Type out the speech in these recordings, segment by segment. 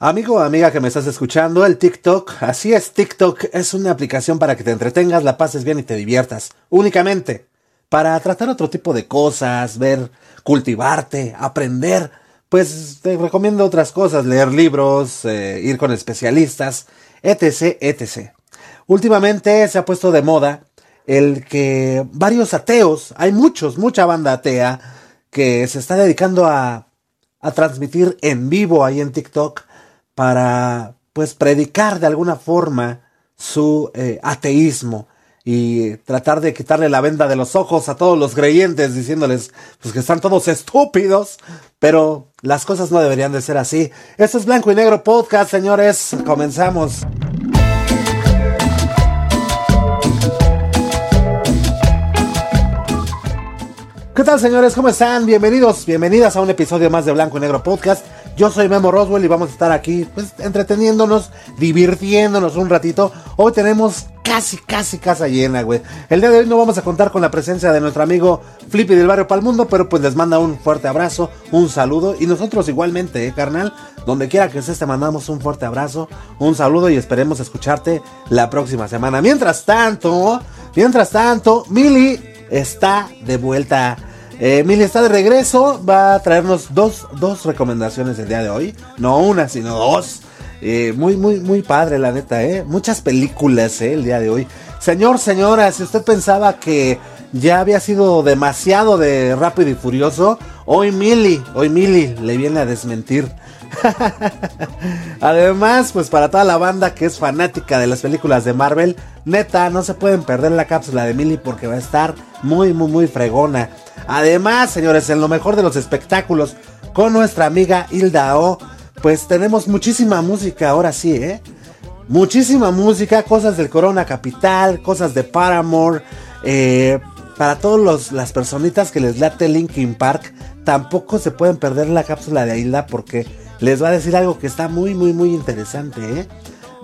Amigo o amiga que me estás escuchando, el TikTok, así es, TikTok es una aplicación para que te entretengas, la pases bien y te diviertas, únicamente. Para tratar otro tipo de cosas, ver, cultivarte, aprender, pues te recomiendo otras cosas, leer libros, eh, ir con especialistas, etc, etc. Últimamente se ha puesto de moda el que varios ateos, hay muchos, mucha banda atea, que se está dedicando a, a transmitir en vivo ahí en TikTok para pues predicar de alguna forma su eh, ateísmo y tratar de quitarle la venda de los ojos a todos los creyentes diciéndoles pues que están todos estúpidos, pero las cosas no deberían de ser así. Esto es Blanco y Negro Podcast, señores, comenzamos. ¿Qué tal señores? ¿Cómo están? Bienvenidos, bienvenidas a un episodio más de Blanco y Negro Podcast. Yo soy Memo Roswell y vamos a estar aquí pues entreteniéndonos, divirtiéndonos un ratito. Hoy tenemos casi, casi casa llena, güey. El día de hoy no vamos a contar con la presencia de nuestro amigo Flippy del Barrio Palmundo, pero pues les manda un fuerte abrazo, un saludo y nosotros igualmente, eh, carnal. Donde quiera que estés te mandamos un fuerte abrazo, un saludo y esperemos escucharte la próxima semana. Mientras tanto, mientras tanto, Mili está de vuelta eh, está de regreso, va a traernos dos, dos recomendaciones el día de hoy. No una, sino dos. Eh, muy, muy, muy padre, la neta, ¿eh? Muchas películas, ¿eh? El día de hoy. Señor, señora, si usted pensaba que ya había sido demasiado de rápido y furioso, hoy Mili, hoy Mili le viene a desmentir. Además, pues para toda la banda que es fanática de las películas de Marvel, neta, no se pueden perder la cápsula de Mili porque va a estar muy, muy, muy fregona. Además, señores, en lo mejor de los espectáculos, con nuestra amiga Hilda O, pues tenemos muchísima música ahora sí, ¿eh? Muchísima música, cosas del Corona Capital, cosas de Paramore, eh, para todas las personitas que les late Linkin Park, tampoco se pueden perder la cápsula de Hilda porque les va a decir algo que está muy, muy, muy interesante, ¿eh?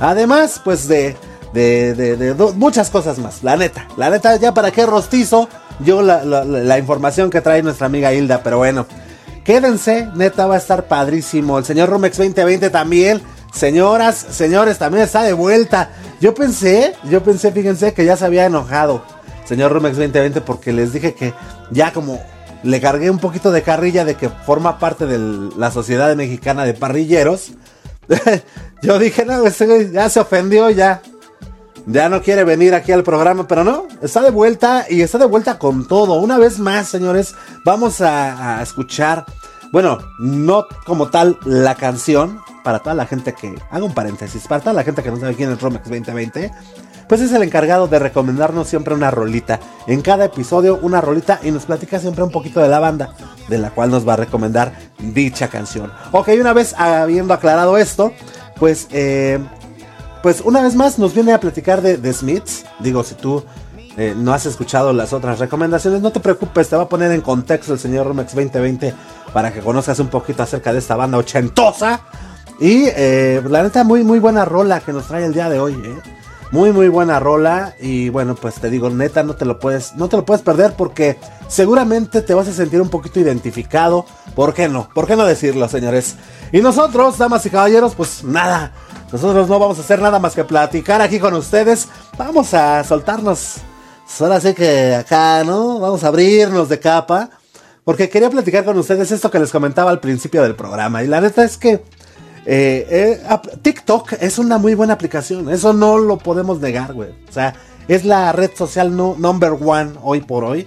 Además, pues de, de, de, de muchas cosas más, la neta, la neta, ya para qué rostizo yo la, información que trae nuestra amiga Hilda, pero bueno, quédense, neta va a estar padrísimo. El señor Rumex 2020 también. Señoras, señores, también está de vuelta. Yo pensé, yo pensé, fíjense, que ya se había enojado, señor Rumex 2020, porque les dije que ya como le cargué un poquito de carrilla de que forma parte de la sociedad mexicana de parrilleros. yo dije, no, ya se ofendió, ya, ya no quiere venir aquí al programa, pero no, está de vuelta y está de vuelta con todo. Una vez más, señores, vamos a, escuchar, bueno, no como tal la canción, para toda la gente que, haga un paréntesis, para toda la gente que no sabe quién es Romex 2020, pues es el encargado de recomendarnos siempre una rolita. En cada episodio una rolita y nos platica siempre un poquito de la banda, de la cual nos va a recomendar dicha canción. Ok, una vez habiendo aclarado esto, pues eh, pues una vez más nos viene a platicar de, Smiths. Digo, si tú eh, no has escuchado las otras recomendaciones, no te preocupes, te va a poner en contexto el señor Romex 2020 para que conozcas un poquito acerca de esta banda ochentosa. Y eh, la neta, muy, muy buena rola que nos trae el día de hoy, ¿eh? Muy, muy buena rola. Y bueno, pues te digo, neta, no te lo puedes, no te lo puedes perder porque seguramente te vas a sentir un poquito identificado. ¿Por qué no? ¿Por qué no decirlo, señores? Y nosotros, damas y caballeros, pues nada. Nosotros no vamos a hacer nada más que platicar aquí con ustedes. Vamos a soltarnos. Ahora sí que acá, ¿no? Vamos a abrirnos de capa. Porque quería platicar con ustedes esto que les comentaba al principio del programa. Y la neta es que eh, eh, TikTok es una muy buena aplicación. Eso no lo podemos negar, güey. O sea, es la red social no, number one hoy por hoy.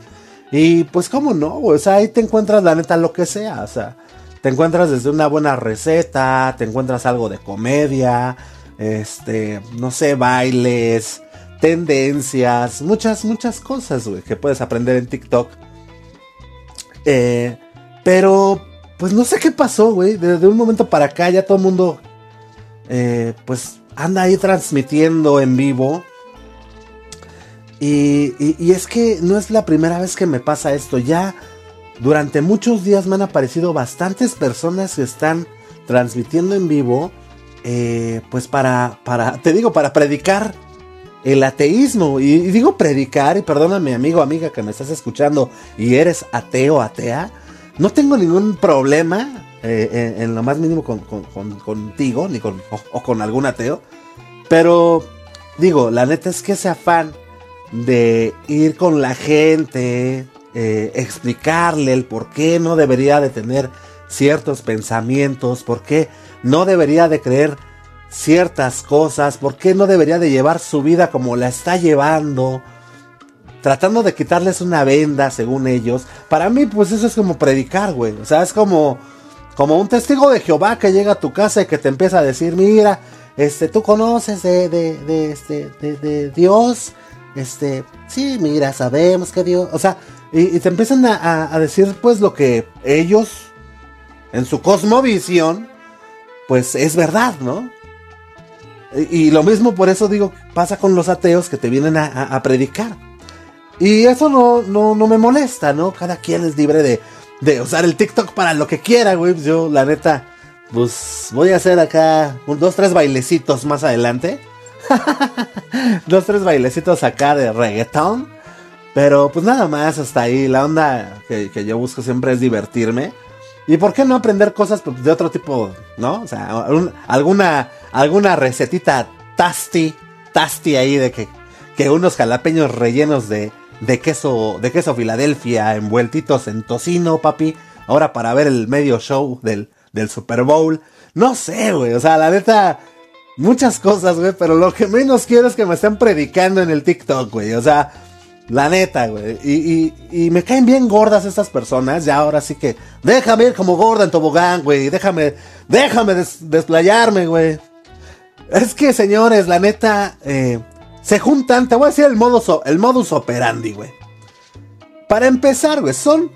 Y pues, ¿cómo no? Güey? O sea, ahí te encuentras la neta lo que sea. O sea, te encuentras desde una buena receta, te encuentras algo de comedia, este, no sé, bailes, tendencias, muchas, muchas cosas, güey, que puedes aprender en TikTok. Eh, pero, pues no sé qué pasó, güey. Desde un momento para acá ya todo el mundo, eh, pues, anda ahí transmitiendo en vivo. y, y, es que no es la primera vez que me pasa esto. Ya durante muchos días me han aparecido bastantes personas que están transmitiendo en vivo, eh, pues para, para, te digo, para predicar el ateísmo. Y, digo predicar, y perdóname amigo, amiga que me estás escuchando y eres ateo, atea. No tengo ningún problema eh, en, lo más mínimo con, contigo, ni con, o, con algún ateo. Pero, digo, la neta es que ese afán de ir con la gente, eh, explicarle el por qué no debería de tener ciertos pensamientos, por qué no debería de creer ciertas cosas, por qué no debería de llevar su vida como la está llevando, tratando de quitarles una venda, según ellos. Para mí, pues eso es como predicar, güey. O sea, es como, como un testigo de Jehová que llega a tu casa y que te empieza a decir, mira, este, tú conoces de, de, de, este, de, Dios, este, sí, mira, sabemos que Dios, o sea, y, te empiezan a, a, decir, pues, lo que ellos, en su cosmovisión, pues es verdad, ¿no? Y, lo mismo por eso digo, pasa con los ateos que te vienen a, predicar. Y eso no, no, no, me molesta, ¿no? Cada quien es libre de, de usar el TikTok para lo que quiera, güey. Yo, la neta, pues voy a hacer acá un, dos, tres bailecitos más adelante. dos, tres bailecitos acá de reggaeton. Pero pues nada más hasta ahí. La onda que, que yo busco siempre es divertirme. ¿Y por qué no aprender cosas pues, de otro tipo, no? O sea, alguna, alguna recetita tasty, tasty ahí de que, que unos jalapeños rellenos de, de queso, de queso Filadelfia envueltitos en tocino, papi. Ahora para ver el medio show del, del Super Bowl. No sé, güey. O sea, la neta, muchas cosas, güey. Pero lo que menos quiero es que me estén predicando en el TikTok, güey. O sea, la neta, güey. Y, y, me caen bien gordas estas personas. Ya ahora sí que. Déjame ir como gorda en tobogán, güey. Déjame. Déjame desplayarme, güey. Es que, señores, la neta. Eh, se juntan. Te voy a decir el modus, el modus operandi, güey. Para empezar, güey. Son.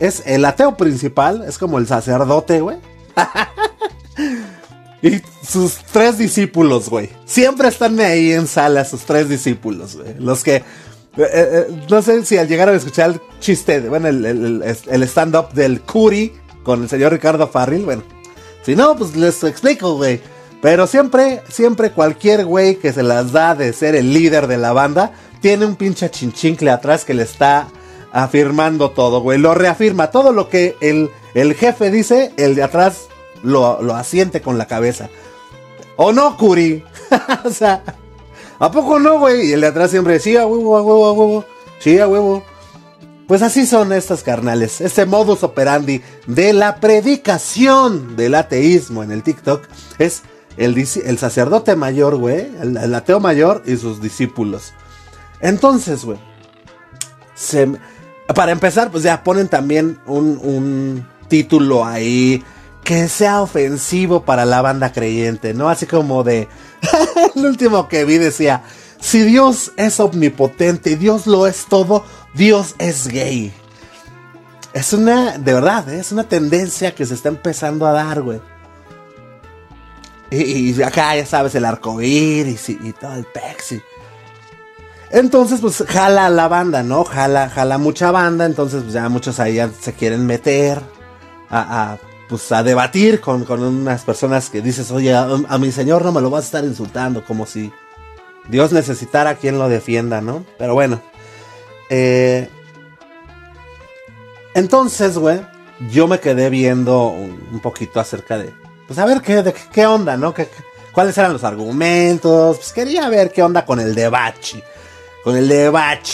Es el ateo principal. Es como el sacerdote, güey. y sus tres discípulos, güey. Siempre están ahí en sala, sus tres discípulos, güey. Los que eh, eh, no sé si al llegar a escuchar el chiste, bueno, el, stand-up del Curi con el señor Ricardo Farril, bueno. Si no, pues les explico, güey. Pero siempre, siempre cualquier güey que se las da de ser el líder de la banda, tiene un pinche chinchincle atrás que le está afirmando todo, güey. Lo reafirma. Todo lo que el, el jefe dice, el de atrás lo, lo asiente con la cabeza. ¿O no, Curi? o sea... ¿A poco no, güey? Y el de atrás siempre decía, a huevo, a huevo, a huevo. Sí, a huevo. Pues así son estas carnales. Este modus operandi de la predicación del ateísmo en el TikTok es el, sacerdote mayor, güey. El, ateo mayor y sus discípulos. Entonces, güey. para empezar, pues ya ponen también un, un título ahí que sea ofensivo para la banda creyente, ¿no? Así como de el último que vi decía, si Dios es omnipotente y Dios lo es todo, Dios es gay. Es una, de verdad, ¿eh? es una tendencia que se está empezando a dar, güey. Y, acá ya sabes, el arco iris y, todo el pexi. Entonces, pues jala la banda, ¿no? Jala, jala mucha banda. Entonces, pues ya muchos ahí se quieren meter a, pues a debatir con, unas personas que dices, oye, a, mi señor no me lo vas a estar insultando, como si Dios necesitara a quien lo defienda, ¿no? Pero bueno. Eh, entonces, güey, yo me quedé viendo un, poquito acerca de, pues a ver qué, qué onda, ¿no? ¿Qué, cuáles eran los argumentos? Pues quería ver qué onda con el debate, con el debate.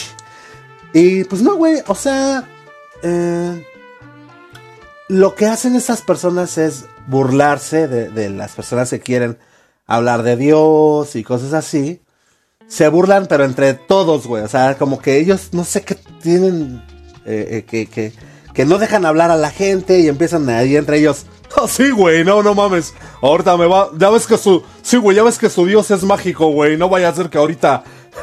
Y pues no, güey, o sea, eh, lo que hacen estas personas es burlarse de, las personas que quieren hablar de Dios y cosas así. Se burlan, pero entre todos, güey. O sea, como que ellos no sé qué tienen. Eh, eh, que, que, no dejan hablar a la gente y empiezan ahí entre ellos. Oh, sí, güey, no, no mames. Ahorita me va. Ya ves que su. Sí, güey, ya ves que su Dios es mágico, güey. No vaya a ser que ahorita.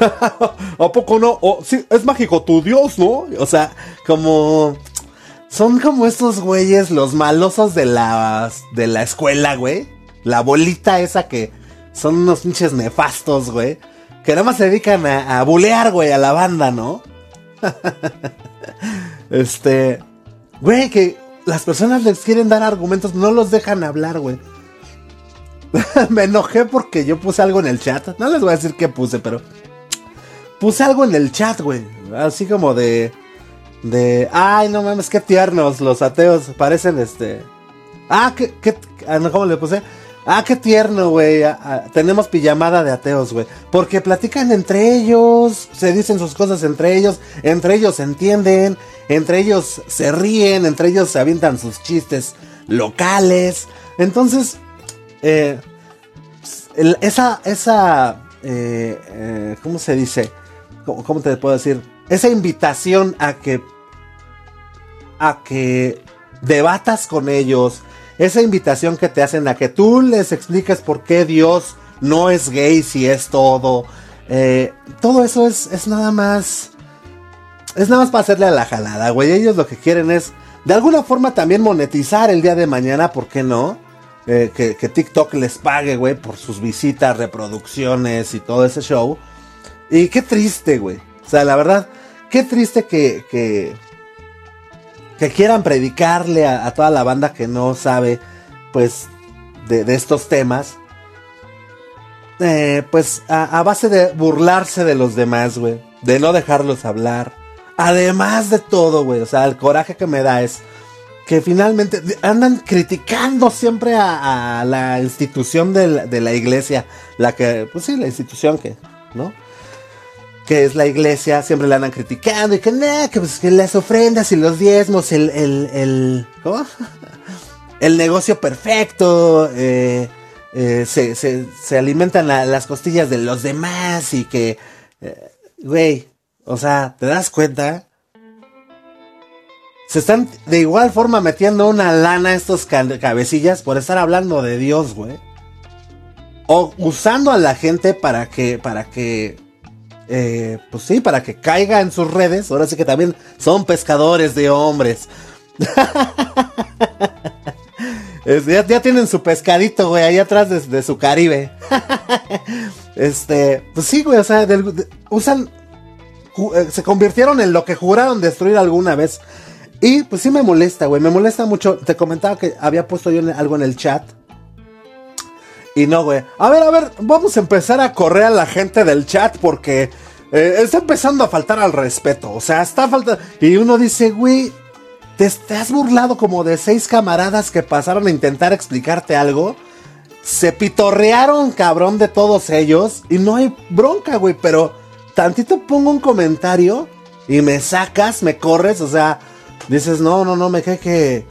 ¿A poco no? Oh, sí, es mágico tu Dios, ¿no? O sea, como son como estos güeyes, los malosos de la, de la escuela, güey. La bolita esa que son unos pinches nefastos, güey. Que nada más se dedican a, a bulear, güey, a la banda, ¿no? este. Güey, que las personas les quieren dar argumentos, no los dejan hablar, güey. Me enojé porque yo puse algo en el chat. No les voy a decir qué puse, pero. Puse algo en el chat, güey. Así como de de, ay, no mames, qué tiernos los ateos, parecen este, Ah, que, que, ah, ¿cómo le puse? Ah, qué tierno, güey. Ah, ah, tenemos pijamada de ateos, güey. Porque platican entre ellos, se dicen sus cosas entre ellos, entre ellos se entienden, entre ellos se ríen, entre ellos se avientan sus chistes locales. Entonces, eh, esa, esa, eh, eh, ¿cómo se dice? ¿Cómo, te puedo decir? Esa invitación a que, a que debatas con ellos, esa invitación que te hacen a que tú les expliques por qué Dios no es gay si es todo. Eh, todo eso es, es nada más. Es nada más para hacerle a la jalada, güey. Ellos lo que quieren es, de alguna forma, también monetizar el día de mañana, ¿por qué no? Eh, que, TikTok les pague, güey, por sus visitas, reproducciones y todo ese show. Y qué triste, güey. O sea, la verdad, qué triste que, que, que quieran predicarle a, toda la banda que no sabe, pues, de, estos temas. Eh, pues a, base de burlarse de los demás, güey. De no dejarlos hablar. Además de todo, güey. O sea, el coraje que me da es que finalmente andan criticando siempre a, la institución de de la, iglesia. La que, pues sí, la institución que, ¿no? Que es la iglesia, siempre la andan criticando y que, que, pues, que las ofrendas y los diezmos, el, el, el, ¿cómo? el negocio perfecto, eh, eh, se, se, se, alimentan las costillas de los demás y que, eh, güey, o sea, ¿te das cuenta? Se están de igual forma metiendo una lana estos cabecillas por estar hablando de Dios, güey. O usando a la gente para que, para que eh, pues sí, para que caiga en sus redes. Ahora sí que también son pescadores de hombres. ya, tienen su pescadito, güey, ahí atrás de, su Caribe. este, pues sí, güey, o sea, usan, eh, se convirtieron en lo que juraron destruir alguna vez. Y pues sí me molesta, güey, me molesta mucho. Te comentaba que había puesto yo algo en el chat y no, güey. A ver, a ver, vamos a empezar a correr a la gente del chat porque eh, está empezando a faltar al respeto. O sea, está faltando. Y uno dice, güey, te, te, has burlado como de seis camaradas que pasaron a intentar explicarte algo. Se pitorrearon, cabrón, de todos ellos. Y no hay bronca, güey. Pero tantito pongo un comentario y me sacas, me corres. O sea, dices, no, no, no, me quedé que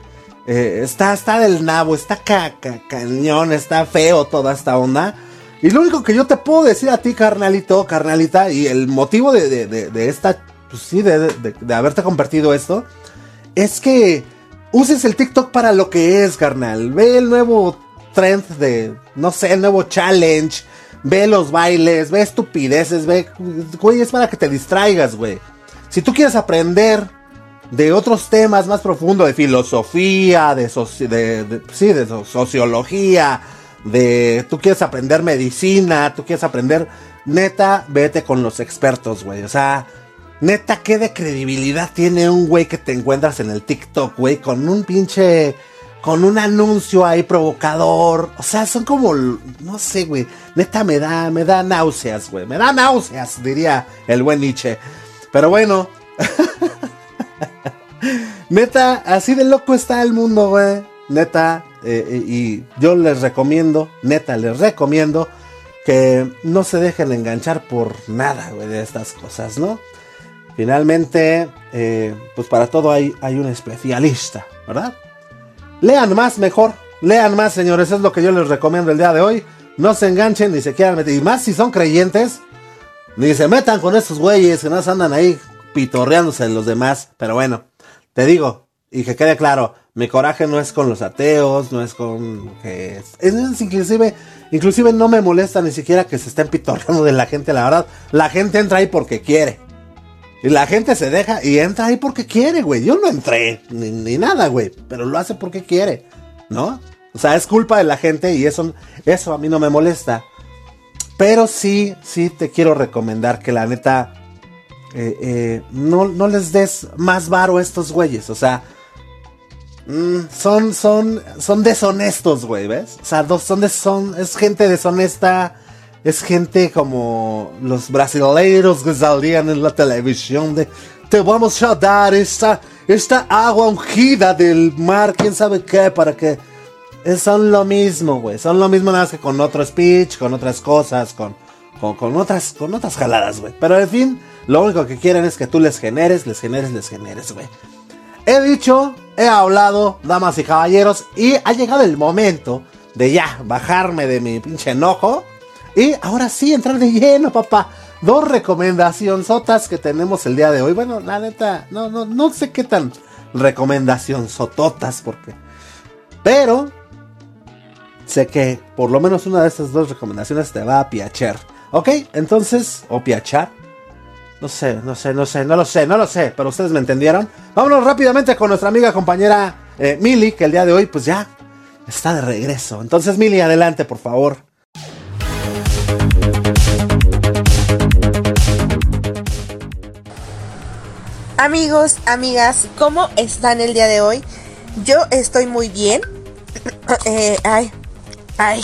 eh, está, está del nabo, está cañón, está feo toda esta onda. Y lo único que yo te puedo decir a ti, carnalito, carnalita, y el motivo de, esta, pues sí, de, haberte compartido esto, es que uses el TikTok para lo que es, carnal. Ve el nuevo trend de, no sé, el nuevo challenge. Ve los bailes, ve estupideces, ve, güey, es para que te distraigas, güey. Si tú quieres aprender de otros temas más profundos, de filosofía, de, de, sí, de sociología, de tú quieres aprender medicina, tú quieres aprender, neta, vete con los expertos, güey. O sea, neta, ¿qué de credibilidad tiene un güey que te encuentras en el TikTok, güey? Con un pinche, con un anuncio ahí provocador. O sea, son como, no sé, güey. Neta, me da, me da náuseas, güey. Me da náuseas, diría el buen Nietzsche. Pero bueno. Neta, así de loco está el mundo, güey. Neta, eh, eh, y yo les recomiendo, neta, les recomiendo que no se dejen enganchar por nada, güey, de estas cosas, ¿no? Finalmente, eh, pues para todo hay, hay un especialista, ¿verdad? Lean más mejor, lean más, señores, es lo que yo les recomiendo el día de hoy. No se enganchen ni se quieran meter, y más si son creyentes, ni se metan con esos güeyes que no se andan ahí pitorreándose los demás. Pero bueno, te digo, y que quede claro, mi coraje no es con los ateos, no es con que es, inclusive inclusive no me molesta ni siquiera que se estén pitorreando de la gente, la verdad, la gente entra ahí porque quiere. Y la gente se deja y entra ahí porque quiere, güey. Yo no entré ni, ni nada, güey, pero lo hace porque quiere, ¿no? O sea, es culpa de la gente y eso eso a mí no me molesta. Pero sí, sí te quiero recomendar que la neta eh, eh, no, no, les des más varo a estos güeyes. O sea, mm, son, son, son deshonestos, güey, ¿ves? O sea, son, de, son, es gente deshonesta. Es gente como los brasileiros que salían en la televisión de te vamos a dar esta, esta agua ungida del mar, quién sabe qué, para que son lo mismo, güey. Son lo mismo nada más que con otro speech, con otras cosas, con, con, otras, con otras jaladas, güey. Pero al fin, lo único que quieren es que tú les generes, les generes, les generes, güey. He dicho, he hablado, damas y caballeros, y ha llegado el momento de ya bajarme de mi pinche enojo. Y ahora sí, entrar de lleno, papá. Dos recomendaciones que tenemos el día de hoy. Bueno, la neta, no, no, no sé qué tan recomendación sototas, porque. Pero sé que por lo menos una de estas dos recomendaciones te va a piachar. ¿Ok? Entonces, o piachar. No sé, no sé, no sé, no lo sé, no lo sé, pero ustedes me entendieron. Vámonos rápidamente con nuestra amiga compañera eh, Mili, que el día de hoy pues ya está de regreso. Entonces, Mili, adelante, por favor. Amigos, amigas, ¿cómo están el día de hoy? Yo estoy muy bien. Eh, ay, ay,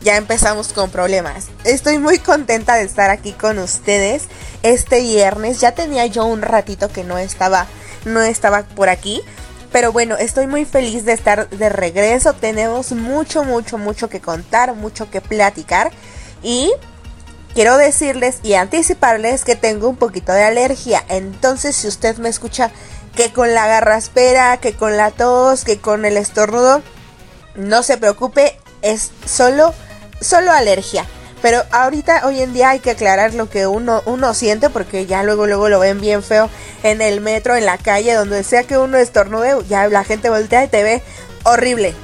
ya empezamos con problemas. Estoy muy contenta de estar aquí con ustedes este viernes. Ya tenía yo un ratito que no estaba, no estaba por aquí. Pero bueno, estoy muy feliz de estar de regreso. Tenemos mucho, mucho, mucho que contar, mucho que platicar. Y quiero decirles y anticiparles que tengo un poquito de alergia. Entonces, si usted me escucha que con la garraspera, que con la tos, que con el estornudo, no se preocupe, es solo, solo alergia. Pero ahorita, hoy en día hay que aclarar lo que uno, uno siente porque ya luego, luego lo ven bien feo en el metro, en la calle, donde sea que uno estornude, ya la gente voltea y te ve horrible.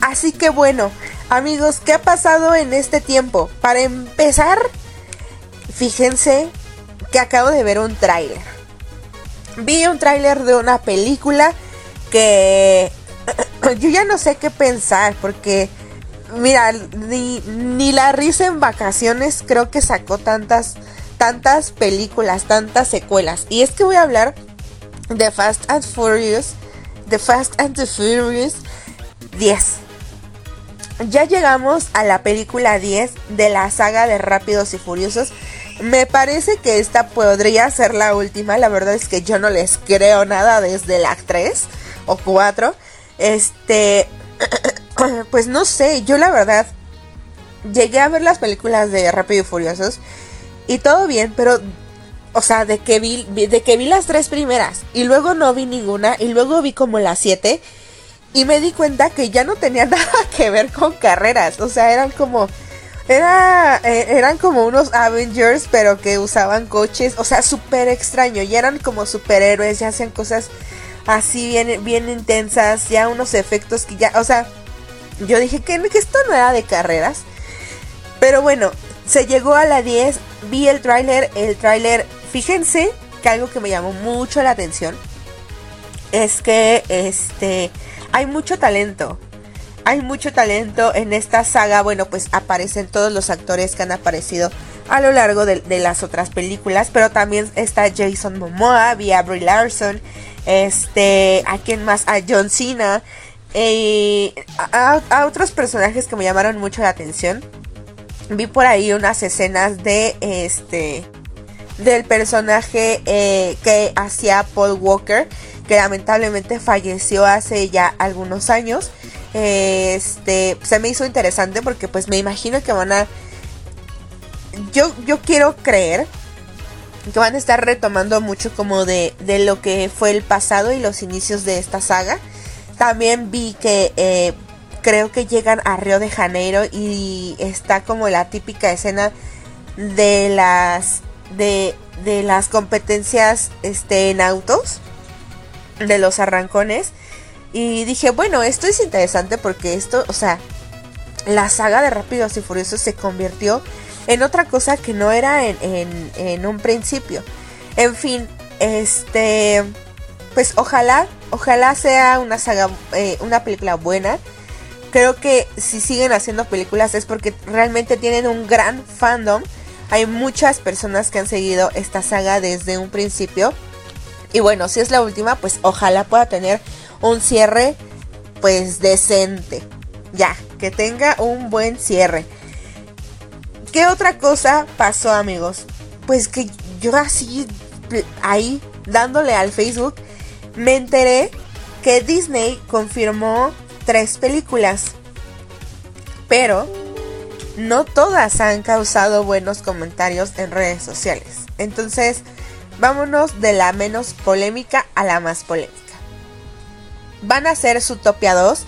Así que bueno, amigos, ¿qué ha pasado en este tiempo? Para empezar, fíjense que acabo de ver un tráiler. Vi un tráiler de una película que yo ya no sé qué pensar porque mira, ni, ni la risa en vacaciones creo que sacó tantas, tantas películas, tantas secuelas. Y es que voy a hablar de Fast and Furious, de Fast and the Furious 10. Ya llegamos a la película 10 de la saga de Rápidos y Furiosos. Me parece que esta podría ser la última. La verdad es que yo no les creo nada desde la 3 o 4. Este, pues no sé, yo la verdad llegué a ver las películas de Rápido y Furiosos y todo bien, pero o sea, de que vi de que vi las tres primeras y luego no vi ninguna y luego vi como las siete y me di cuenta que ya no tenía nada que ver con carreras, o sea, eran como era, eh, eran como unos Avengers, pero que usaban coches, o sea, súper extraño, y eran como superhéroes, ya hacían cosas así bien, bien intensas, ya unos efectos que ya, o sea, yo dije que, esto no era de carreras. Pero bueno, se llegó a la 10, vi el tráiler, el tráiler, fíjense que algo que me llamó mucho la atención es que este hay mucho talento. Hay mucho talento en esta saga. Bueno, pues aparecen todos los actores que han aparecido a lo largo de, las otras películas. Pero también está Jason Momoa, vi a Brie Larson. Este, ¿a quién más? A John Cena. Eh, a, otros personajes que me llamaron mucho la atención. Vi por ahí unas escenas de este del personaje eh, que hacía Paul Walker, que lamentablemente falleció hace ya algunos años. Este se me hizo interesante porque pues me imagino que van a yo, yo quiero creer que van a estar retomando mucho como de, de lo que fue el pasado y los inicios de esta saga. También vi que eh, creo que llegan a Río de Janeiro y está como la típica escena de las de, de las competencias este, en autos de los arrancones. Y dije bueno esto es interesante porque esto o sea la saga de Rápidos y Furiosos se convirtió en otra cosa que no era en, en, en un principio. En fin este pues ojalá, ojalá sea una saga, eh, una película buena. Creo que si siguen haciendo películas es porque realmente tienen un gran fandom. Hay muchas personas que han seguido esta saga desde un principio. Y bueno, si es la última, pues ojalá pueda tener un cierre pues decente. Ya, que tenga un buen cierre. ¿Qué otra cosa pasó, amigos? Pues que yo así ahí dándole al Facebook me enteré que Disney confirmó tres películas. Pero no todas han causado buenos comentarios en redes sociales. Entonces, vámonos de la menos polémica a la más polémica. Van a ser Zootopia 2.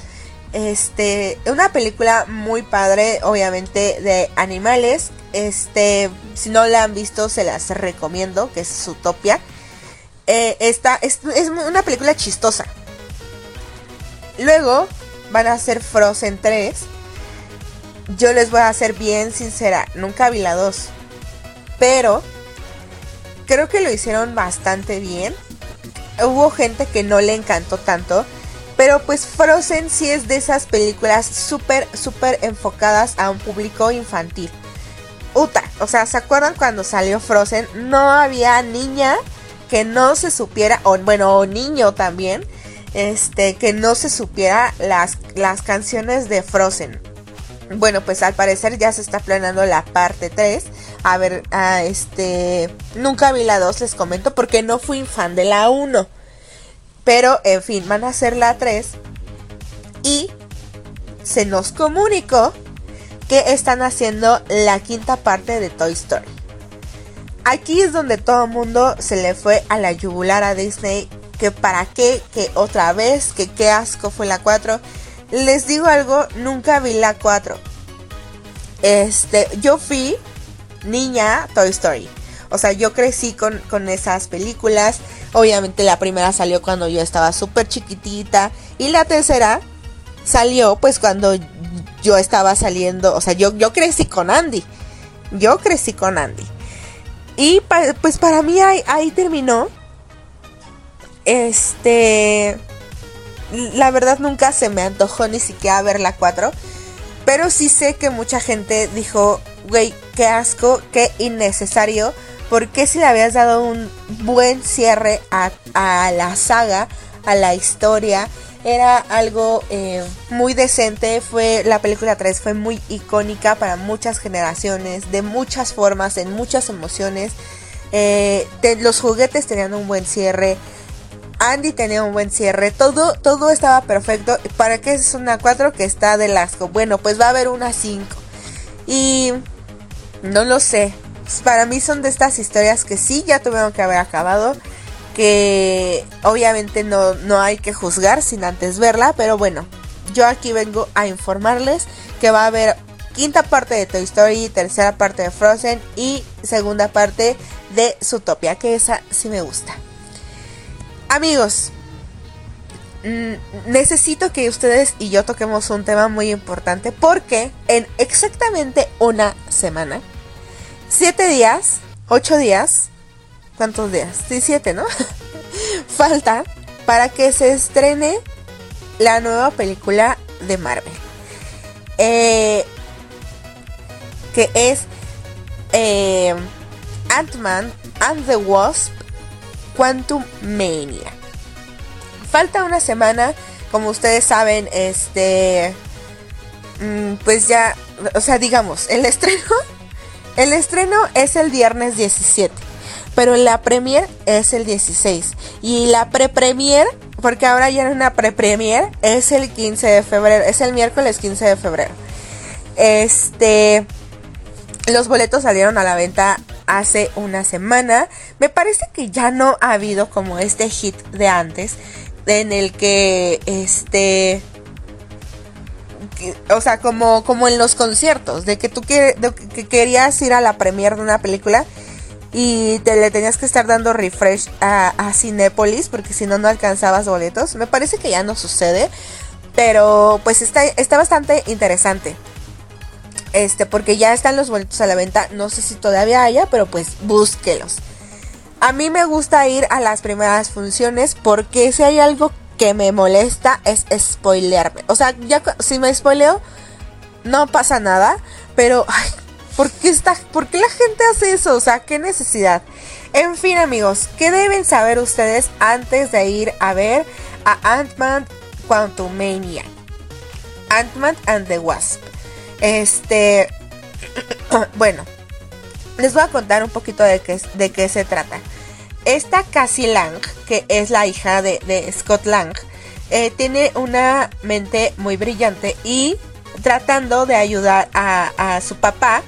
Este, una película muy padre, obviamente, de animales. Este, si no la han visto, se las recomiendo, que es Zootopia. Eh, esta es, es una película chistosa. Luego van a ser Frozen 3. Yo les voy a ser bien sincera, nunca vi la 2. Pero creo que lo hicieron bastante bien. Hubo gente que no le encantó tanto. Pero pues Frozen sí es de esas películas súper, súper enfocadas a un público infantil. Uta, o sea, ¿se acuerdan cuando salió Frozen? No había niña que no se supiera, o bueno, o niño también, este, que no se supiera las, las canciones de Frozen. Bueno, pues al parecer ya se está planeando la parte 3. A ver, este, nunca vi la 2, les comento, porque no fui fan de la 1. Pero, en fin, van a hacer la 3. Y se nos comunicó que están haciendo la quinta parte de Toy Story. Aquí es donde todo el mundo se le fue a la yugular a Disney. Que para qué, que otra vez, que qué asco fue la 4. Les digo algo, nunca vi la 4. Este, yo fui niña Toy Story. O sea, yo crecí con, con esas películas. Obviamente la primera salió cuando yo estaba súper chiquitita. Y la tercera salió pues cuando yo estaba saliendo. O sea, yo, yo crecí con Andy. Yo crecí con Andy. Y pues para mí ahí, terminó. Este la verdad nunca se me antojó ni siquiera ver la 4. Pero sí sé que mucha gente dijo, güey, qué asco, qué innecesario. Porque si le habías dado un buen cierre a, la saga, a la historia? Era algo eh, muy decente. Fue la película 3 fue muy icónica para muchas generaciones, de muchas formas, en muchas emociones. Eh, los juguetes tenían un buen cierre. Andy tenía un buen cierre, todo, todo estaba perfecto. ¿Para qué es una 4 que está de asco? Bueno, pues va a haber una 5. Y no lo sé. Para mí son de estas historias que sí ya tuvieron que haber acabado. Que obviamente no, no hay que juzgar sin antes verla. Pero bueno, yo aquí vengo a informarles que va a haber quinta parte de Toy Story, tercera parte de Frozen y segunda parte de Zootopia, que esa sí me gusta. Amigos, mm, necesito que ustedes y yo toquemos un tema muy importante porque en exactamente una semana, siete días, ocho días, ¿cuántos días? Sí, siete, ¿no? Falta para que se estrene la nueva película de Marvel. Eh, que es eh, Ant-Man and the Wasp Quantum Mania. Falta una semana, como ustedes saben, este, mm, pues ya, o sea, digamos, el estreno, el estreno es el viernes 17, pero la premier es el 16 y la pre-premier, porque ahora ya es una pre-premier, es el 15 de febrero, es el miércoles 15 de febrero. Este, los boletos salieron a la venta hace una semana. Me parece que ya no ha habido como este hit de antes en el que este o sea, como, como en los conciertos, de que tú que, querías ir a la premiere de una película y te le tenías que estar dando refresh a, a Cinépolis porque si no no alcanzabas boletos. Me parece que ya no sucede, pero pues está, está bastante interesante. Este, porque ya están los boletos a la venta. No sé si todavía haya, pero pues búsquelos. A mí me gusta ir a las primeras funciones porque si hay algo que me molesta es spoilearme. O sea, ya si me spoileo, no pasa nada. Pero, ¿por qué, está, ¿por qué la gente hace eso? O sea, ¿qué necesidad? En fin, amigos, ¿qué deben saber ustedes antes de ir a ver a Ant-Man Quantumania? Ant-Man and the Wasp. Este, bueno, les voy a contar un poquito de qué, de qué se trata. Esta Cassie Lang, que es la hija de, Scott Lang, eh, tiene una mente muy brillante y tratando de ayudar a, su papá,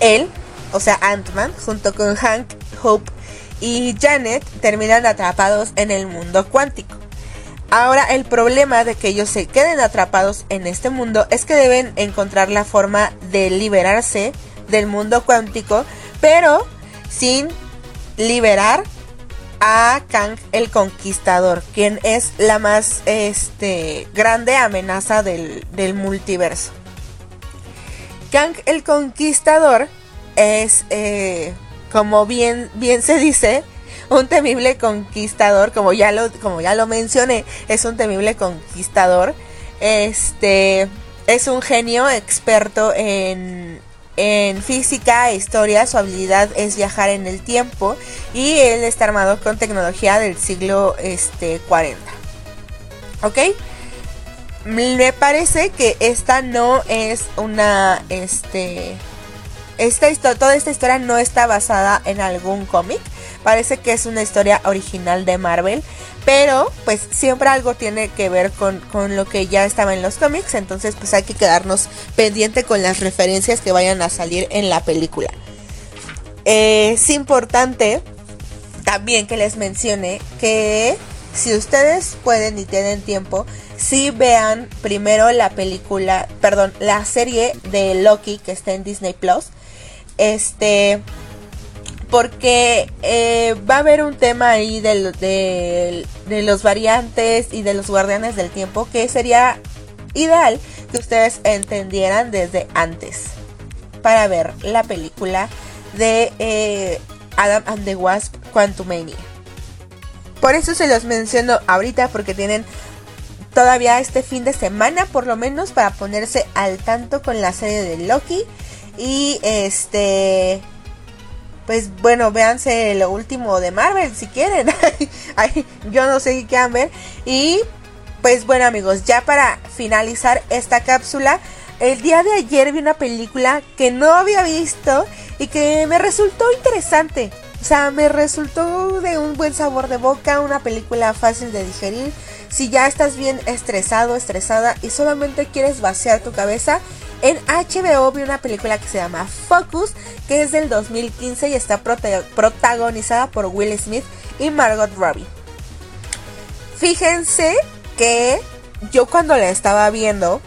él, o sea, Ant-Man, junto con Hank, Hope y Janet, terminan atrapados en el mundo cuántico. Ahora el problema de que ellos se queden atrapados en este mundo es que deben encontrar la forma de liberarse del mundo cuántico, pero sin liberar a Kang el Conquistador, quien es la más este, grande amenaza del, multiverso. Kang el Conquistador es, eh, como bien, bien se dice, un temible conquistador, como ya lo, como ya lo mencioné, es un temible conquistador. Este es un genio experto en, en física e historia. Su habilidad es viajar en el tiempo y él está armado con tecnología del siglo este, 40. ¿Ok? Me parece que esta no es una este esta historia, toda esta historia no está basada en algún cómic. Parece que es una historia original de Marvel. Pero pues siempre algo tiene que ver con, lo que ya estaba en los cómics. Entonces pues hay que quedarnos pendiente con las referencias que vayan a salir en la película. es importante también que les mencione que si ustedes pueden y tienen tiempo, si vean primero la película, perdón, la serie de Loki que está en Disney Plus. Este, porque eh, va a haber un tema ahí de, de, los variantes y de los guardianes del tiempo que sería ideal que ustedes entendieran desde antes para ver la película de eh, Adam and the Wasp Quantumania. Por eso se los menciono ahorita porque tienen todavía este fin de semana por lo menos para ponerse al tanto con la serie de Loki y este pues bueno, véanse lo último de Marvel si quieren. yo no sé qué quieran ver. Y pues bueno amigos, ya para finalizar esta cápsula, el día de ayer vi una película que no había visto y que me resultó interesante. Sea, me resultó de un buen sabor de boca, una película fácil de digerir. Si ya estás bien estresado, estresada y solamente quieres vaciar tu cabeza, en HBO vi una película que se llama Focus, que es del 2015 y está protagonizada por Will Smith y Margot Robbie. Fíjense que yo cuando la estaba viendo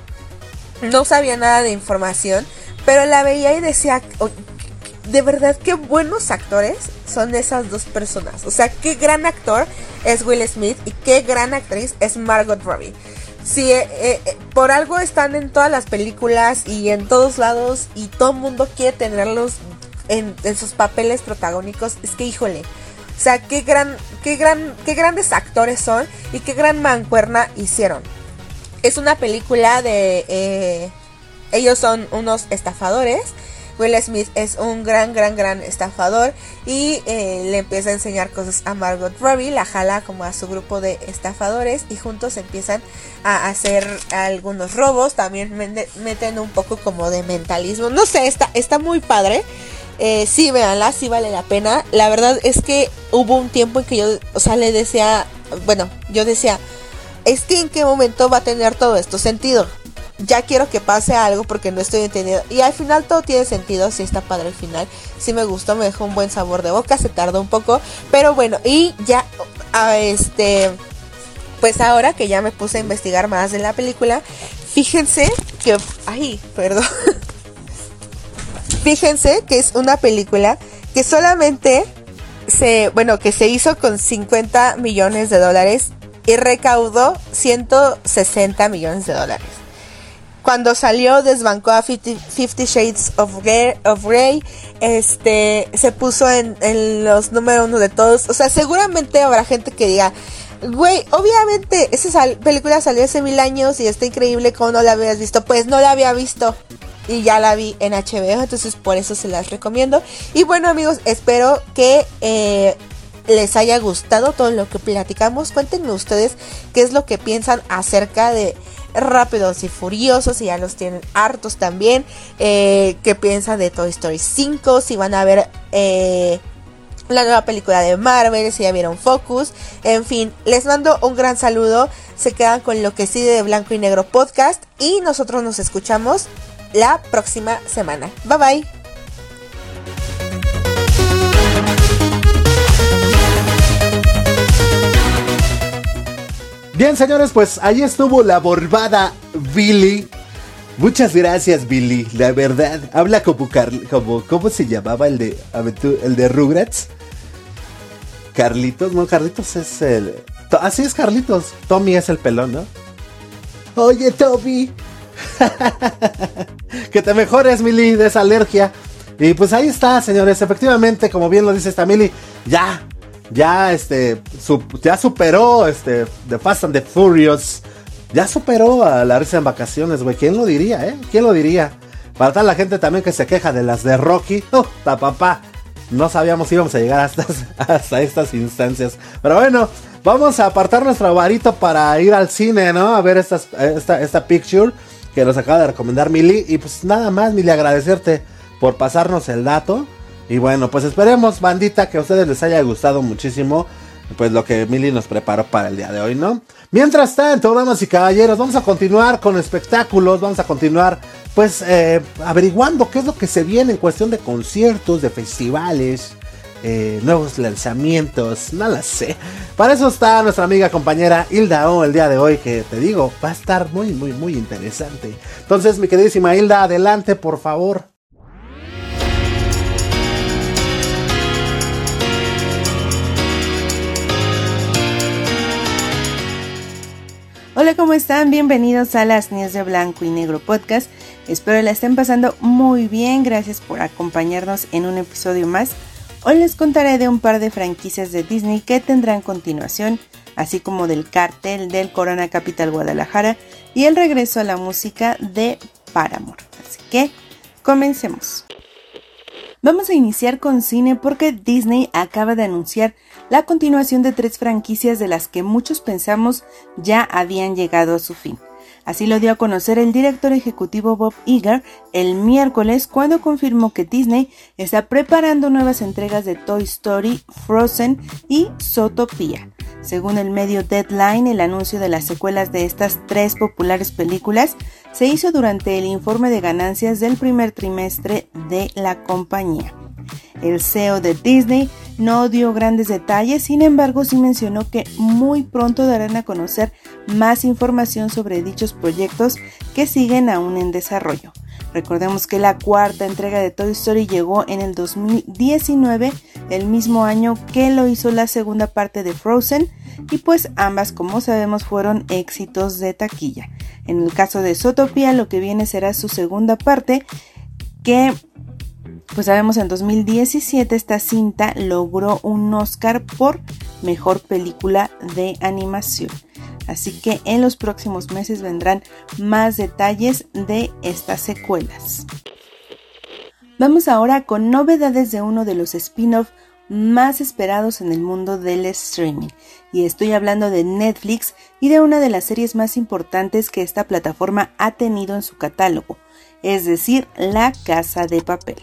no sabía nada de información, pero la veía y decía, de verdad qué buenos actores son esas dos personas. O sea, qué gran actor es Will Smith y qué gran actriz es Margot Robbie. Si eh, eh, por algo están en todas las películas y en todos lados y todo el mundo quiere tenerlos en, sus papeles protagónicos, es que híjole. O sea, qué gran, qué gran, qué grandes actores son y qué gran mancuerna hicieron. Es una película de eh, ellos son unos estafadores Will Smith es un gran, gran, gran estafador y eh, le empieza a enseñar cosas a Margot Robbie, la jala como a su grupo de estafadores y juntos empiezan a hacer algunos robos, también meten un poco como de mentalismo, no sé, está, está muy padre. Eh, sí, véanla, sí vale la pena. La verdad es que hubo un tiempo en que yo, o sea, le decía, bueno, yo decía, es que en qué momento va a tener todo esto sentido ya quiero que pase algo porque no estoy entendiendo. Y al final todo tiene sentido, sí está padre el final. Sí me gustó, me dejó un buen sabor de boca, se tardó un poco. Pero bueno, y ya, este, pues ahora que ya me puse a investigar más de la película, fíjense que, ay, perdón. fíjense que es una película que solamente se, bueno, que se hizo con 50 millones de dólares y recaudó 160 millones de dólares cuando salió desbancó a Fifty, Shades of Grey, este, se puso en, los número uno de todos. O sea, seguramente habrá gente que diga, güey, obviamente esa película salió hace mil años y está increíble, ¿cómo no la habías visto? Pues no la había visto y ya la vi en HBO, entonces por eso se las recomiendo. Y bueno amigos, espero que eh, les haya gustado todo lo que platicamos. Cuéntenme ustedes qué es lo que piensan acerca de Rápidos y Furiosos, y ya los tienen hartos también. Eh, ¿Qué piensan de Toy Story 5? Si van a ver eh, la nueva película de Marvel, si ya vieron Focus. En fin, les mando un gran saludo. Se quedan con lo que sigue de Blanco y Negro Podcast y nosotros nos escuchamos la próxima semana. Bye bye. Bien, señores, pues ahí estuvo la borbada Billy. Muchas gracias, Billy. La verdad, habla como, como ¿cómo se llamaba el de el de Rugrats? Carlitos, no, Carlitos es el. Así es, Carlitos. Tommy es el pelón, ¿no? Oye, Tommy. que te mejores, Mili, de esa alergia. Y pues ahí está, señores. Efectivamente, como bien lo dice esta Mili, ya, ya, este, ya superó, este, The Fast and the Furious. Ya superó a la risa en vacaciones, güey. ¿Quién lo diría, eh? ¿Quién lo diría? Para toda la gente también que se queja de las de Rocky. Oh, papá no sabíamos si íbamos a llegar hasta, hasta estas instancias. Pero bueno, vamos a apartar nuestro varito para ir al cine, ¿no? A ver esta, esta picture que nos acaba de recomendar Mili. Y pues nada más, Mili, agradecerte por pasarnos el dato. Y bueno, pues esperemos, bandita, que a ustedes les haya gustado muchísimo pues lo que Mili nos preparó para el día de hoy, ¿no? Mientras tanto, damas y caballeros, vamos a continuar con espectáculos, vamos a continuar pues eh, averiguando qué es lo que se viene en cuestión de conciertos, de festivales, eh, nuevos lanzamientos, no la sé. Para eso está nuestra amiga compañera Hilda O el día de hoy, que te digo, va a estar muy, muy, muy interesante. Entonces, mi queridísima Hilda, adelante, por favor. Hola, ¿cómo están? Bienvenidos a las News de Blanco y Negro Podcast. Espero la estén pasando muy bien. Gracias por acompañarnos en un episodio más. Hoy les contaré de un par de franquicias de Disney que tendrán continuación, así como del cartel del Corona Capital Guadalajara y el regreso a la música de Paramore. Así que comencemos. Vamos a iniciar con cine porque Disney acaba de anunciar la continuación de tres franquicias de las que muchos pensamos ya habían llegado a su fin. Así lo dio a conocer el director ejecutivo Bob Iger el miércoles cuando confirmó que Disney está preparando nuevas entregas de Toy Story, Frozen y Zootopia. Según el medio Deadline, el anuncio de las secuelas de estas tres populares películas se hizo durante el informe de ganancias del primer trimestre de la compañía. El CEO de Disney no dio grandes detalles, sin embargo sí mencionó que muy pronto darán a conocer más información sobre dichos proyectos que siguen aún en desarrollo. Recordemos que la cuarta entrega de Toy Story llegó en el 2019, el mismo año que lo hizo la segunda parte de Frozen, y pues ambas, como sabemos, fueron éxitos de taquilla. En el caso de Zootopia, lo que viene será su segunda parte, que pues sabemos en 2017 esta cinta logró un Oscar por mejor película de animación. Así que en los próximos meses vendrán más detalles de estas secuelas. Vamos ahora con novedades de uno de los spin-off más esperados en el mundo del streaming. Y estoy hablando de Netflix y de una de las series más importantes que esta plataforma ha tenido en su catálogo, es decir, La Casa de Papel.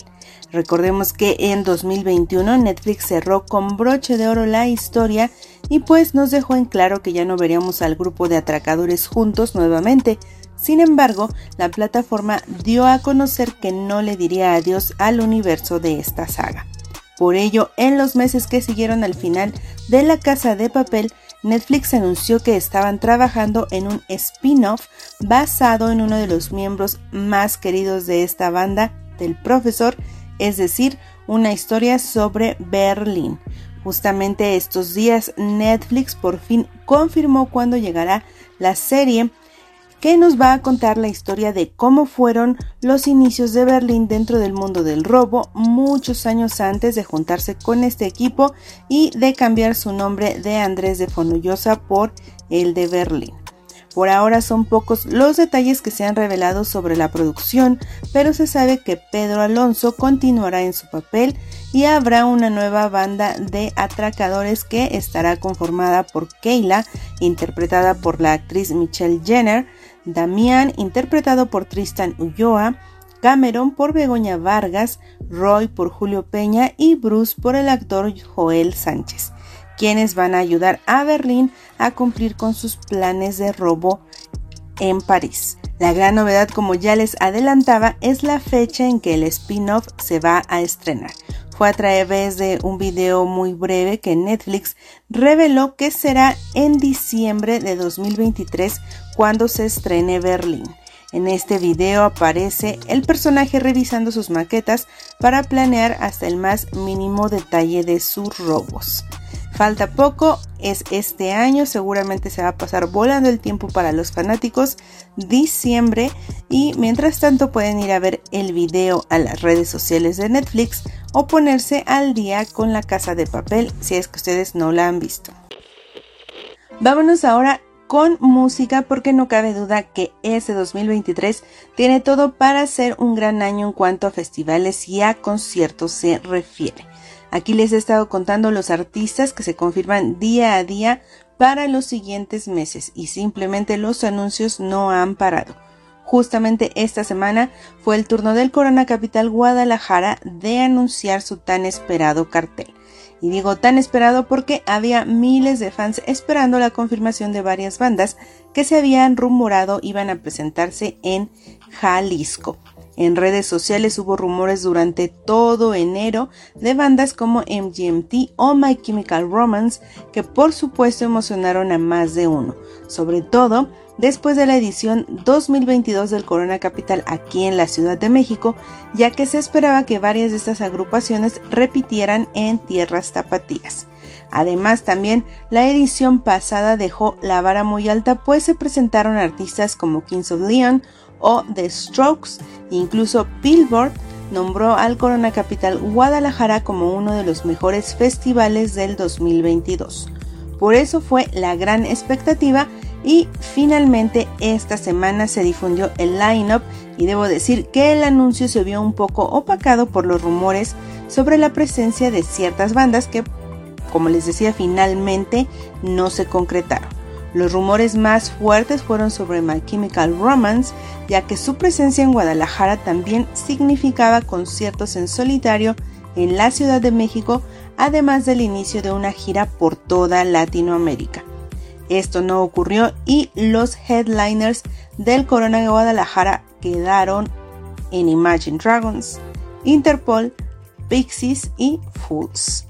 Recordemos que en 2021 Netflix cerró con broche de oro la historia y pues nos dejó en claro que ya no veríamos al grupo de atracadores juntos nuevamente. Sin embargo, la plataforma dio a conocer que no le diría adiós al universo de esta saga. Por ello, en los meses que siguieron al final de La Casa de Papel, Netflix anunció que estaban trabajando en un spin-off basado en uno de los miembros más queridos de esta banda, del profesor, es decir, una historia sobre Berlín. Justamente estos días Netflix por fin confirmó cuándo llegará la serie que nos va a contar la historia de cómo fueron los inicios de Berlín dentro del mundo del robo muchos años antes de juntarse con este equipo y de cambiar su nombre de Andrés de Fonollosa por el de Berlín. Por ahora son pocos los detalles que se han revelado sobre la producción, pero se sabe que Pedro Alonso continuará en su papel y habrá una nueva banda de atracadores que estará conformada por Keila, interpretada por la actriz Michelle Jenner, Damián, interpretado por Tristan Ulloa, Cameron por Begoña Vargas, Roy por Julio Peña y Bruce por el actor Joel Sánchez, quienes van a ayudar a Berlín a cumplir con sus planes de robo en París. La gran novedad, como ya les adelantaba, es la fecha en que el spin-off se va a estrenar. Fue a través de un video muy breve que Netflix reveló que será en diciembre de 2023 cuando se estrene Berlín. En este video aparece el personaje revisando sus maquetas para planear hasta el más mínimo detalle de sus robos. Falta poco, es este año, seguramente se va a pasar volando el tiempo para los fanáticos, diciembre, y mientras tanto pueden ir a ver el video a las redes sociales de Netflix o ponerse al día con la casa de papel si es que ustedes no la han visto. Vámonos ahora con música porque no cabe duda que este 2023 tiene todo para ser un gran año en cuanto a festivales y a conciertos se refiere. Aquí les he estado contando los artistas que se confirman día a día para los siguientes meses y simplemente los anuncios no han parado. Justamente esta semana fue el turno del Corona Capital Guadalajara de anunciar su tan esperado cartel. Y digo tan esperado porque había miles de fans esperando la confirmación de varias bandas que se habían rumorado iban a presentarse en Jalisco. En redes sociales hubo rumores durante todo enero de bandas como MGMT o My Chemical Romance que por supuesto emocionaron a más de uno, sobre todo después de la edición 2022 del Corona Capital aquí en la Ciudad de México, ya que se esperaba que varias de estas agrupaciones repitieran en tierras tapatías. Además, también la edición pasada dejó la vara muy alta, pues se presentaron artistas como Kings of Leon o The Strokes, incluso Billboard nombró al Corona Capital Guadalajara como uno de los mejores festivales del 2022. Por eso fue la gran expectativa y finalmente esta semana se difundió el line-up y debo decir que el anuncio se vio un poco opacado por los rumores sobre la presencia de ciertas bandas que, como les decía, finalmente no se concretaron. Los rumores más fuertes fueron sobre My Chemical Romance, ya que su presencia en Guadalajara también significaba conciertos en solitario en la Ciudad de México, además del inicio de una gira por toda Latinoamérica. Esto no ocurrió y los headliners del Corona de Guadalajara quedaron en Imagine Dragons, Interpol, Pixies y Fools.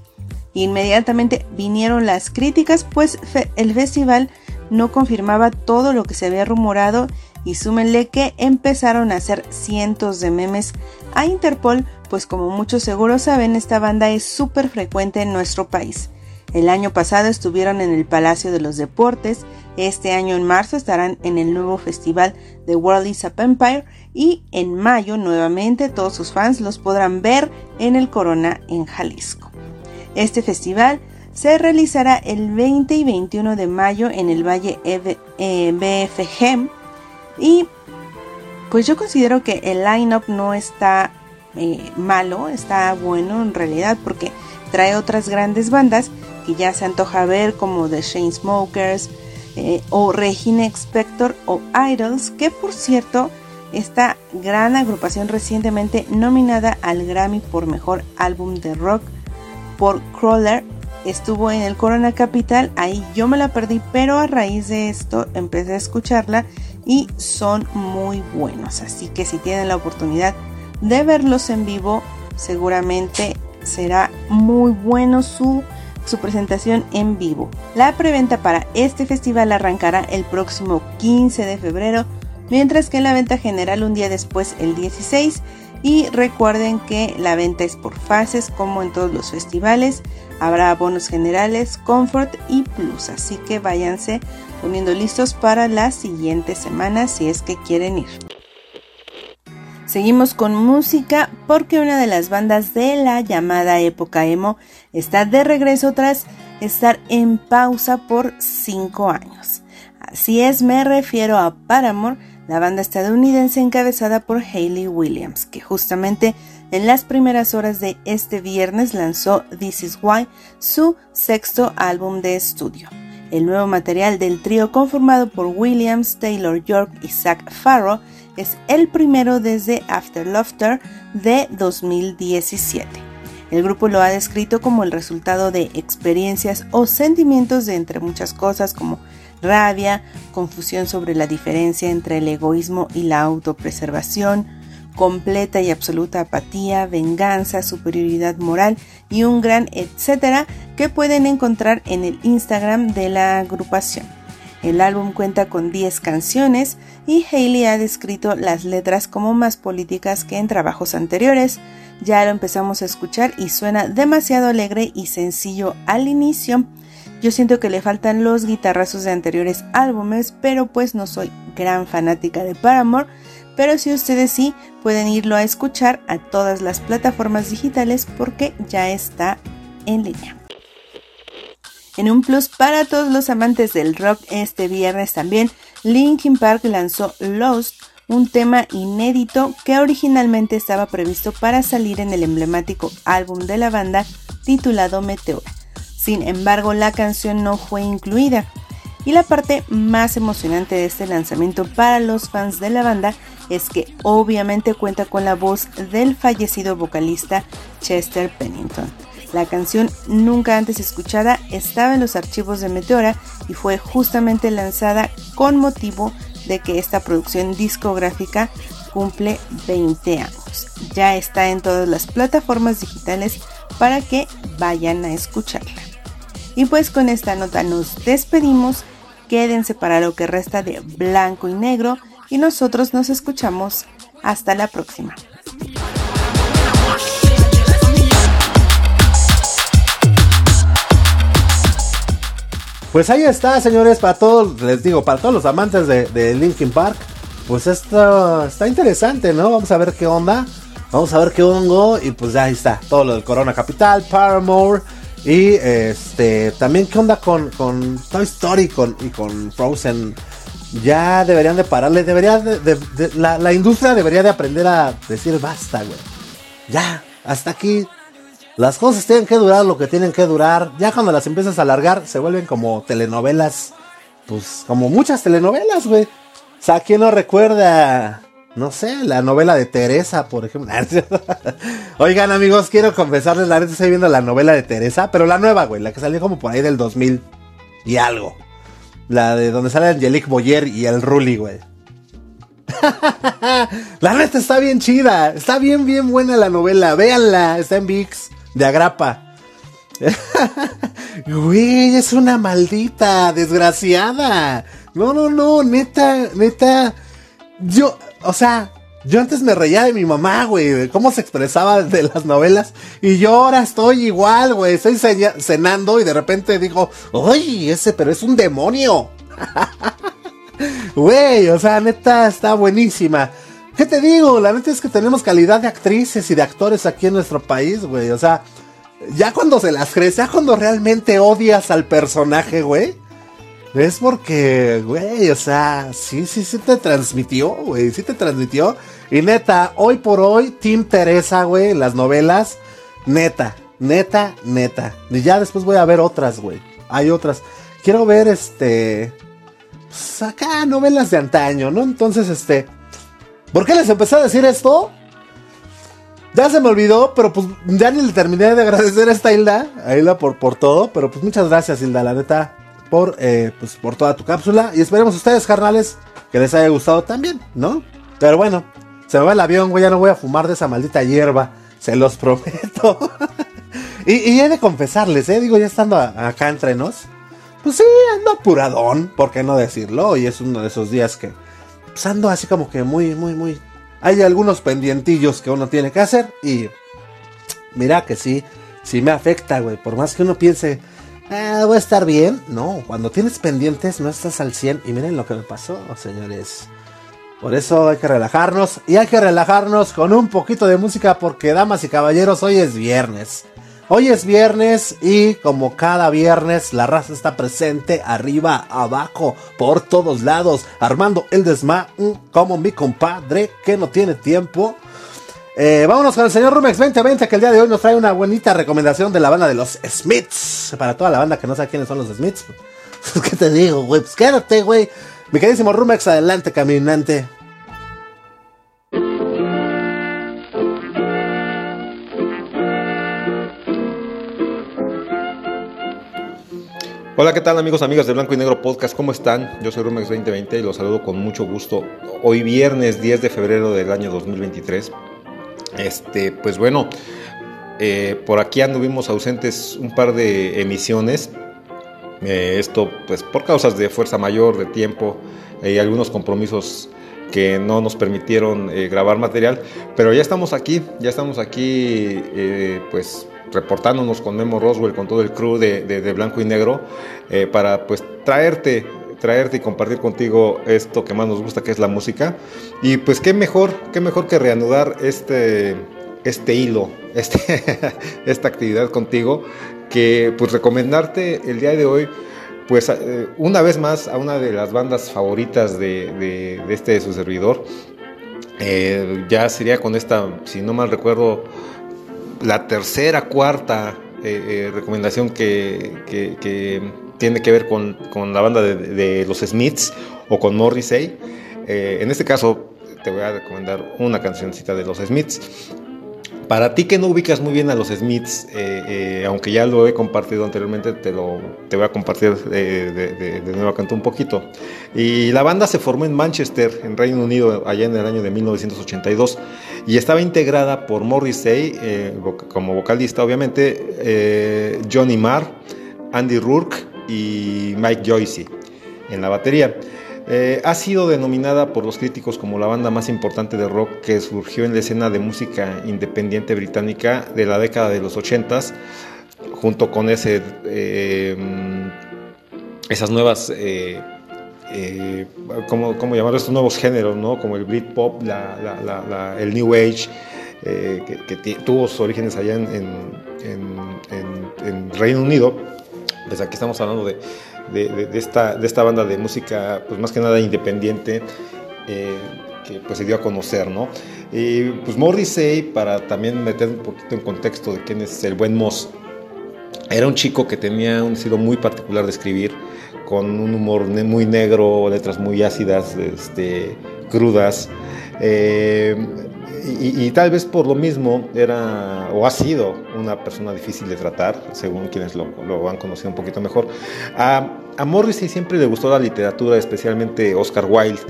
Inmediatamente vinieron las críticas, pues el festival no confirmaba todo lo que se había rumorado y súmenle que empezaron a hacer cientos de memes a Interpol, pues como muchos seguros saben, esta banda es súper frecuente en nuestro país. El año pasado estuvieron en el Palacio de los Deportes, este año en marzo estarán en el nuevo festival The World is a Empire y en mayo nuevamente todos sus fans los podrán ver en el Corona en Jalisco. Este festival se realizará el 20 y 21 de mayo en el Valle BFG y pues yo considero que el line-up no está eh, malo, está bueno en realidad porque trae otras grandes bandas que ya se antoja ver como The Chainsmokers eh, o Regina Expector o Idols, que por cierto, esta gran agrupación recientemente nominada al Grammy por Mejor Álbum de Rock por Crawler estuvo en el Corona Capital, ahí yo me la perdí, pero a raíz de esto empecé a escucharla y son muy buenos, así que si tienen la oportunidad de verlos en vivo, seguramente será muy bueno su su presentación en vivo. La preventa para este festival arrancará el próximo 15 de febrero, mientras que la venta general un día después, el 16. Y recuerden que la venta es por fases, como en todos los festivales. Habrá bonos generales, comfort y plus, así que váyanse poniendo listos para la siguiente semana si es que quieren ir. Seguimos con música porque una de las bandas de la llamada época emo está de regreso tras estar en pausa por 5 años. Así es, me refiero a Paramore, la banda estadounidense encabezada por Hayley Williams, que justamente en las primeras horas de este viernes lanzó This Is Why, su sexto álbum de estudio. El nuevo material del trío conformado por Williams, Taylor York y Zach Farrow es el primero desde After Laughter de 2017. El grupo lo ha descrito como el resultado de experiencias o sentimientos de entre muchas cosas como rabia, confusión sobre la diferencia entre el egoísmo y la autopreservación, completa y absoluta apatía, venganza, superioridad moral y un gran etcétera que pueden encontrar en el Instagram de la agrupación. El álbum cuenta con 10 canciones y Hailey ha descrito las letras como más políticas que en trabajos anteriores. Ya lo empezamos a escuchar y suena demasiado alegre y sencillo al inicio. Yo siento que le faltan los guitarrazos de anteriores álbumes, pero pues no soy gran fanática de Paramore. Pero si ustedes sí, pueden irlo a escuchar a todas las plataformas digitales porque ya está en línea. En un plus para todos los amantes del rock, este viernes también Linkin Park lanzó Lost, un tema inédito que originalmente estaba previsto para salir en el emblemático álbum de la banda titulado Meteora. Sin embargo, la canción no fue incluida. Y la parte más emocionante de este lanzamiento para los fans de la banda es que obviamente cuenta con la voz del fallecido vocalista Chester Pennington. La canción nunca antes escuchada estaba en los archivos de Meteora y fue justamente lanzada con motivo de que esta producción discográfica cumple 20 años. Ya está en todas las plataformas digitales para que vayan a escucharla. Y pues con esta nota nos despedimos. Quédense para lo que resta de blanco y negro y nosotros nos escuchamos hasta la próxima. Pues ahí está, señores, para todos, les digo, para todos los amantes de, Linkin Park. Pues esto está interesante, ¿no? Vamos a ver qué onda. Vamos a ver qué hongo. Y pues ahí está. Todo lo del Corona Capital, Paramore. Y este, también qué onda con, con Toy Story y con Frozen. Ya deberían de pararle, debería de, la, industria debería de aprender a decir basta, güey. Ya, hasta aquí. Las cosas tienen que durar lo que tienen que durar. Ya cuando las empiezas a alargar, se vuelven como telenovelas. Pues como muchas telenovelas, güey. O sea, ¿quién no recuerda no sé, la novela de Teresa, por ejemplo. Oigan, amigos, quiero confesarles, la neta estoy viendo la novela de Teresa, pero la nueva, güey, la que salió como por ahí del 2000 y algo. La de donde sale Angelique Boyer y el Ruli, güey. la neta está bien chida, está bien, bien buena la novela. Véanla, está en VIX, de Agrapa. Güey, es una maldita, desgraciada. No, no, no, neta, neta. Yo, o sea, yo antes me reía de mi mamá, güey, de cómo se expresaba de las novelas. Y yo ahora estoy igual, güey. Estoy cenando y de repente digo, ¡Uy! Ese, pero es un demonio. Güey, o sea, neta, está buenísima. ¿Qué te digo? La neta es que tenemos calidad de actrices y de actores aquí en nuestro país, güey. O sea, ya cuando se las crees, ya cuando realmente odias al personaje, güey es porque, güey, o sea, sí, sí, sí te transmitió, güey, sí te transmitió. Y neta, hoy por hoy, Team Teresa, güey, las novelas, neta, neta, neta. Y ya después voy a ver otras, güey. Hay otras. Quiero ver, este, pues acá, novelas de antaño, ¿no? Entonces, este, ¿por qué les empecé a decir esto? Ya se me olvidó, pero pues ya ni le terminé de agradecer a esta Hilda, a Hilda por, por todo, pero pues muchas gracias Hilda, la neta, por, eh, pues, por toda tu cápsula. Y esperemos ustedes, carnales, que les haya gustado también, ¿no? Pero bueno, se me va el avión, güey, ya no voy a fumar de esa maldita hierba, se los prometo. y, he de confesarles, ¿eh? Digo, ya estando acá entre nos, pues sí, ando apuradón, ¿por qué no decirlo? Y es uno de esos días que, pues ando así como que muy, muy, muy... Hay algunos pendientillos que uno tiene que hacer y... Mira que sí, sí me afecta, güey. Por más que uno piense, ah, voy a estar bien. No, cuando tienes pendientes no estás al 100. Y miren lo que me pasó, señores. Por eso hay que relajarnos. Y hay que relajarnos con un poquito de música porque, damas y caballeros, hoy es viernes. Hoy es viernes y como cada viernes la raza está presente arriba, abajo, por todos lados, armando el desma, como mi compadre que no tiene tiempo eh, vámonos con el señor Rumex 2020, que el día de hoy nos trae una bonita recomendación de la banda de los Smiths. Para toda la banda que no sabe quiénes son los Smiths. Pues, ¿Qué te digo, güey? Pues quédate, güey. Mi queridísimo Rumex, adelante, caminante. Hola, ¿qué tal amigos, amigas de Blanco y Negro Podcast? ¿Cómo están? Yo soy Rumex 2020 y los saludo con mucho gusto. Hoy viernes 10 de febrero del año 2023 este, pues bueno, eh, por aquí anduvimos ausentes un par de emisiones. Eh, esto pues por causas de fuerza mayor, de tiempo y algunos compromisos que no nos permitieron eh, grabar material. Pero ya estamos aquí, ya estamos aquí pues reportándonos con Memo Roswell, con todo el crew de, Blanco y Negro, para pues traerte, traerte y compartir contigo esto que más nos gusta, que es la música. Y pues qué mejor, qué mejor que reanudar este, este hilo, este, esta actividad contigo, que pues recomendarte el día de hoy pues eh, una vez más a una de las bandas favoritas de, de, este de su servidor. Eh, ya sería con esta, si no mal recuerdo, la tercera, cuarta eh, eh, recomendación que, tiene que ver con, la banda de, los Smiths o con Morrissey. Eh, en este caso te voy a recomendar una cancioncita de los Smiths. Para ti que no ubicas muy bien a los Smiths, eh, eh, aunque ya lo he compartido anteriormente, te, lo, te voy a compartir de, de, de, nuevo canto un poquito. Y la banda se formó en Manchester, en Reino Unido, allá en el año de 1982, y estaba integrada por Morrissey, eh, como vocalista obviamente, Johnny Marr, Andy Rourke y Mike Joyce en la batería. Eh, ha sido denominada por los críticos como la banda más importante de rock que surgió en la escena de música independiente británica de la década de los 80 junto con ese, eh, esas nuevas, eh, ¿cómo, llamarlo? Estos nuevos géneros, ¿no? Como el Britpop, el New Age, que, tuvo sus orígenes allá en Reino Unido. Pues aquí estamos hablando de de, esta, de esta banda de música, pues más que nada independiente, eh, que pues se dio a conocer, ¿no? Y pues Morrissey, para también meter un poquito en contexto de quién es el buen Moss, era un chico que tenía un estilo muy particular de escribir, con un humor muy negro, letras muy ácidas, este, crudas. Eh, y, tal vez por lo mismo era o ha sido una persona difícil de tratar, según quienes lo, lo han conocido un poquito mejor. A, a, Morrissey siempre le gustó la literatura, especialmente Oscar Wilde,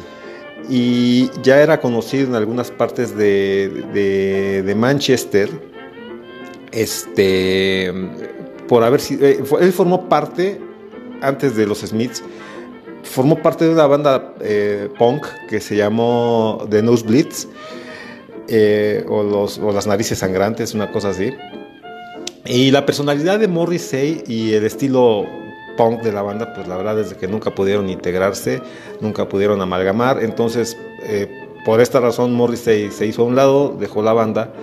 y ya era conocido en algunas partes de, de, Manchester, este, por haber sido, eh, él formó parte, antes de los Smiths, formó parte de una banda eh, punk que se llamó The Nosebleeds eh, o, los, o las narices sangrantes, una cosa así. Y la personalidad de Morrissey y el estilo punk de la banda, pues la verdad es que nunca pudieron integrarse, nunca pudieron amalgamar. Entonces, eh, por esta razón, Morrissey se hizo a un lado, dejó la banda.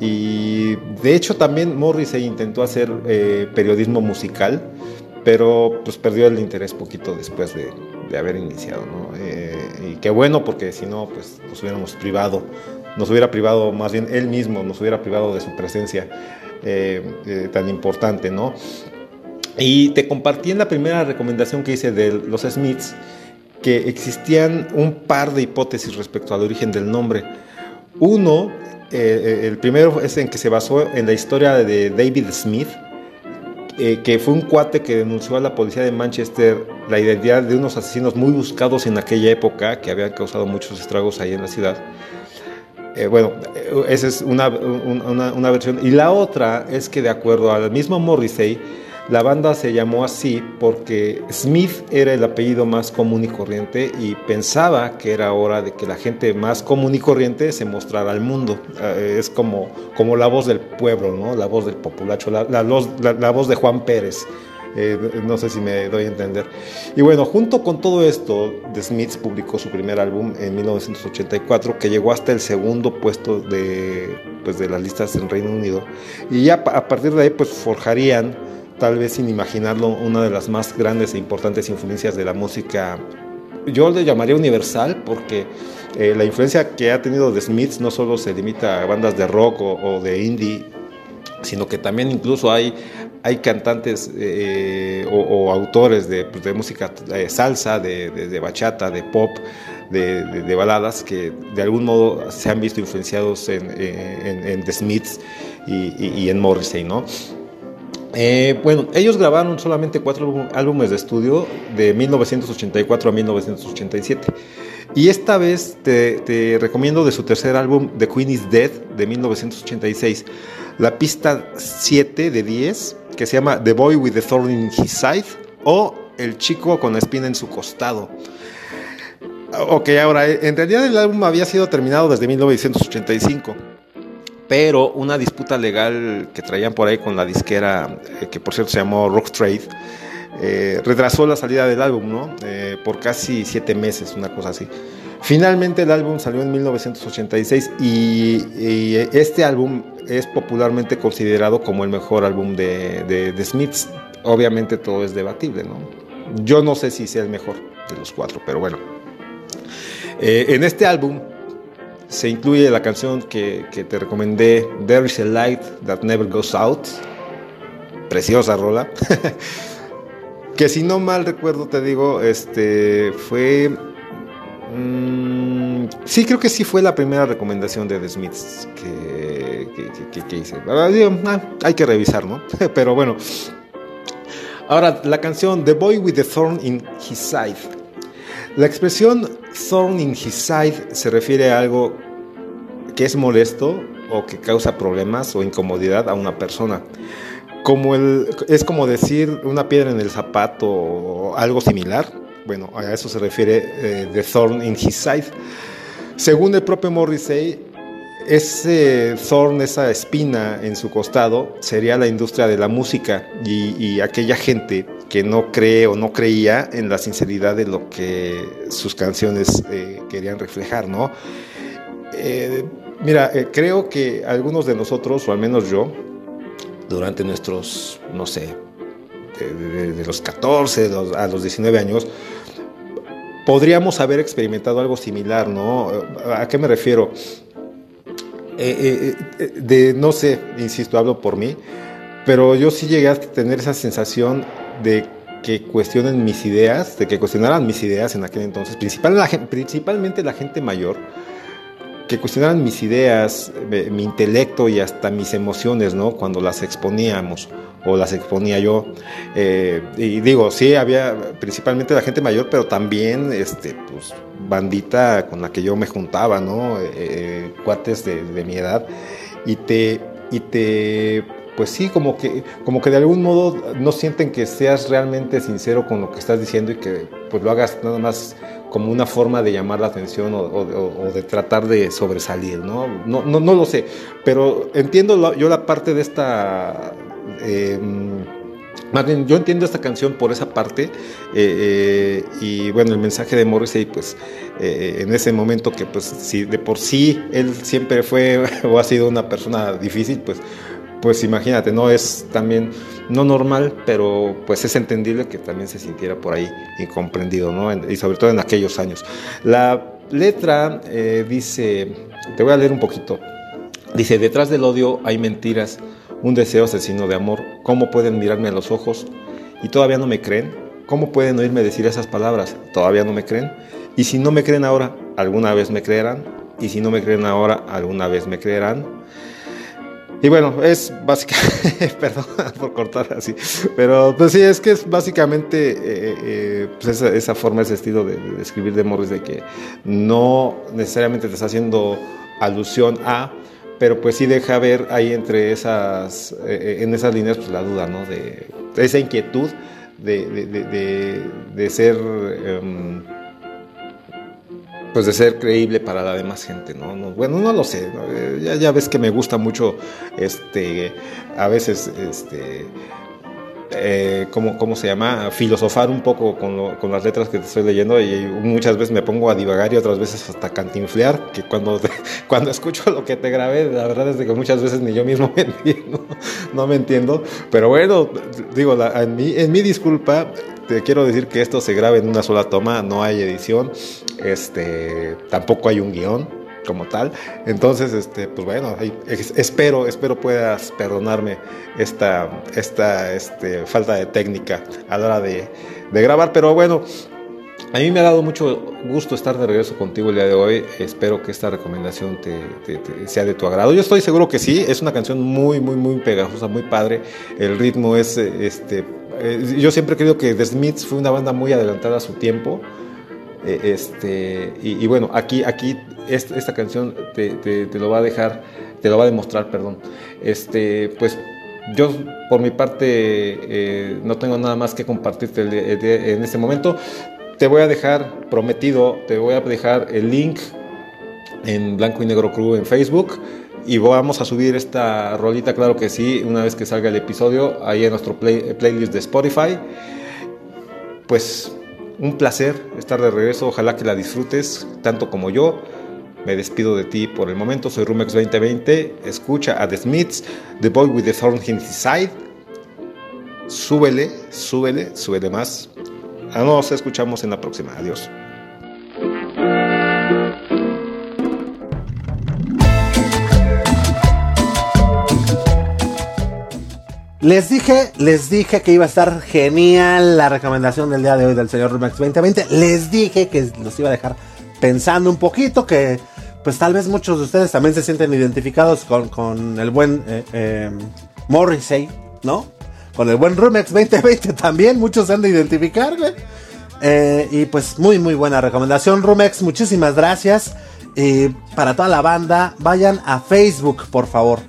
Y de hecho también Morrissey intentó hacer eh, periodismo musical, pero pues perdió el interés poquito después de, de haber iniciado. ¿no? y qué bueno, porque si no, pues nos hubiéramos privado nos hubiera privado, más bien él mismo nos hubiera privado de su presencia eh, eh, tan importante, ¿no? Y te compartí en la primera recomendación que hice de los Smiths que existían un par de hipótesis respecto al origen del nombre. Uno, eh, el primero es en que se basó en la historia de David Smith, que fue un cuate que denunció a la policía de Manchester la identidad de unos asesinos muy buscados en aquella época, que habían causado muchos estragos ahí en la ciudad. Eh, bueno, eh, esa es una, una, versión. Y la otra es que de acuerdo al mismo Morrissey, la banda se llamó así porque Smith era el apellido más común y corriente y pensaba que era hora de que la gente más común y corriente se mostrara al mundo. Eh, es como, como la voz del pueblo, ¿no? la voz del populacho, la, la voz de Juan Pérez. Eh, no sé si me doy a entender. Y bueno, junto con todo esto, The Smiths publicó su primer álbum en 1984, que llegó hasta el segundo puesto de, pues, de las listas en Reino Unido. Y ya a partir de ahí, pues forjarían, tal vez sin imaginarlo, una de las más grandes e importantes influencias de la música. Yo le llamaría universal porque eh, la influencia que ha tenido The Smiths no solo se limita a bandas de rock o de indie, sino que también incluso hay hay cantantes eh, o, autores de, pues, música de salsa, de, bachata, de pop, de, baladas que de algún modo se han visto influenciados en, The Smiths y, en Morrissey, ¿no? Eh, bueno, ellos grabaron solamente cuatro álbumes de estudio de 1984 a 1987. Y esta vez te, recomiendo de su tercer álbum, The Queen is Dead, de 1986, la pista 7 de 10, que se llama The Boy with the Thorn in His Side, o El chico con la espina en su costado. Ok, ahora, en realidad el álbum había sido terminado desde 1985 pero una disputa legal que traían por ahí con la disquera, eh, que por cierto se llamó Rock Trade, eh, retrasó la salida del álbum, ¿no? Eh, por casi siete meses, una cosa así. Finalmente el álbum salió en 1986 y, este álbum es popularmente considerado como el mejor álbum de, de, Smiths. Obviamente todo es debatible, ¿no? Yo no sé si sea el mejor de los cuatro, pero bueno. en este álbum se incluye la canción que, te recomendé, There is a Light That Never Goes Out. Preciosa rola. que si no mal recuerdo, te digo, este fue. Mm, sí, creo que sí fue la primera recomendación de The Smiths que, hice. Ah, hay que revisar, ¿no? Pero bueno. Ahora, la canción The Boy with the Thorn in His Side. La expresión thorn in his side se refiere a algo que es molesto o que causa problemas o incomodidad a una persona. Como es como decir una piedra en el zapato o algo similar. Bueno, a eso se refiere eh, The Thorn in His Side. Según el propio Morrissey, ese thorn, esa espina en su costado, sería la industria de la música y, aquella gente que no cree o no creía en la sinceridad de lo que sus canciones eh, querían reflejar, ¿no? Eh, mira, eh, creo que algunos de nosotros, o al menos yo, durante nuestros, no sé, de, los 14 a los 19 años, podríamos haber experimentado algo similar, ¿no? ¿A qué me refiero? Eh, de, no sé, insisto, hablo por mí, pero yo sí llegué a tener esa sensación de que cuestionen mis ideas, de que cuestionaran mis ideas en aquel entonces, principalmente la gente mayor, que cuestionaran mis ideas, mi intelecto y hasta mis emociones, ¿no? Cuando las exponíamos o las exponía yo. Eh, y digo, sí, había principalmente la gente mayor, pero también, este, pues, bandita con la que yo me juntaba, ¿no? Eh, eh, cuates de, de, mi edad. Y te, y te, pues sí, como que, como que de algún modo no sienten que seas realmente sincero con lo que estás diciendo y que pues lo hagas nada más como una forma de llamar la atención o, de tratar de sobresalir, ¿no? No, no, no lo sé, pero entiendo yo la parte de esta... Eh, más yo entiendo esta canción por esa parte eh, eh, y bueno, el mensaje de Morrissey, pues en ese momento que pues si de por sí él siempre fue o ha sido una persona difícil, pues pues imagínate, no es también, no normal, pero pues es entendible que también se sintiera por ahí incomprendido, ¿no? Y sobre todo en aquellos años. La letra eh, dice, te voy a leer un poquito, dice, detrás del odio hay mentiras, un deseo asesino de amor, ¿cómo pueden mirarme a los ojos y todavía no me creen? ¿Cómo pueden oírme decir esas palabras? ¿Todavía no me creen? Y si no me creen ahora, ¿alguna vez me creerán? Y si no me creen ahora, ¿alguna vez me creerán? Y bueno, es básicamente, perdón por cortar así, pero pues sí, es que es básicamente eh, eh, pues esa, forma, ese estilo de, escribir de Morris, de que no necesariamente te está haciendo alusión a, pero pues sí deja ver ahí entre esas, eh, en esas líneas pues la duda, ¿no? De, esa inquietud de, de, de ser... Em, pues de ser creíble para la demás gente, ¿no? bueno, no lo sé, eh, ya, ves que me gusta mucho, este, a veces, este, eh, ¿cómo, se llama? Filosofar un poco con, con, las letras que te estoy leyendo y muchas veces me pongo a divagar y otras veces hasta cantinflear, que cuando, cuando escucho lo que te grabé, la verdad es que muchas veces ni yo mismo me entiendo, no me entiendo, pero bueno, digo, en, mi, en mi disculpa, te quiero decir que esto se graba en una sola toma, no hay edición, este, tampoco hay un guion como tal. Entonces, este, pues bueno, espero, espero puedas perdonarme esta, esta este, falta de técnica a la hora de, grabar. Pero bueno, A mí me ha dado mucho gusto estar de regreso contigo el día de hoy. Espero que esta recomendación te, sea de tu agrado. Yo estoy seguro que sí. Es una canción muy, muy, muy pegajosa, muy padre. El ritmo es, este, eh, yo siempre creo que The Smiths fue una banda muy adelantada a su tiempo. Eh, este, y, bueno, aquí, aquí esta, canción te, lo va a dejar, te lo va a demostrar, perdón. Este, pues yo por mi parte eh, no tengo nada más que compartirte en este momento te voy a dejar prometido, te voy a dejar el link en Blanco y Negro Crew en Facebook y vamos a subir esta rolita, claro que sí, una vez que salga el episodio ahí en nuestro playlist de Spotify. Pues un placer estar de regreso, ojalá que la disfrutes tanto como yo. Me despido de ti por el momento, soy Rumex 2020, escucha a The Smiths, The Boy with the Thorn in His Side. Súbele, súbele, súbele más. Ah, nos escuchamos en la próxima. Adiós. Les dije, les dije que iba a estar genial la recomendación del día de hoy del señor Rumex 2020. Les dije que los iba a dejar pensando un poquito, que pues tal vez muchos de ustedes también se sienten identificados con, el buen eh, eh, Morrissey, ¿no? Con el buen Rumex 2020 también, muchos han de identificar, güey. Eh, y pues muy, muy buena recomendación, Rumex, muchísimas gracias. Y para toda la banda, vayan a Facebook, por favor.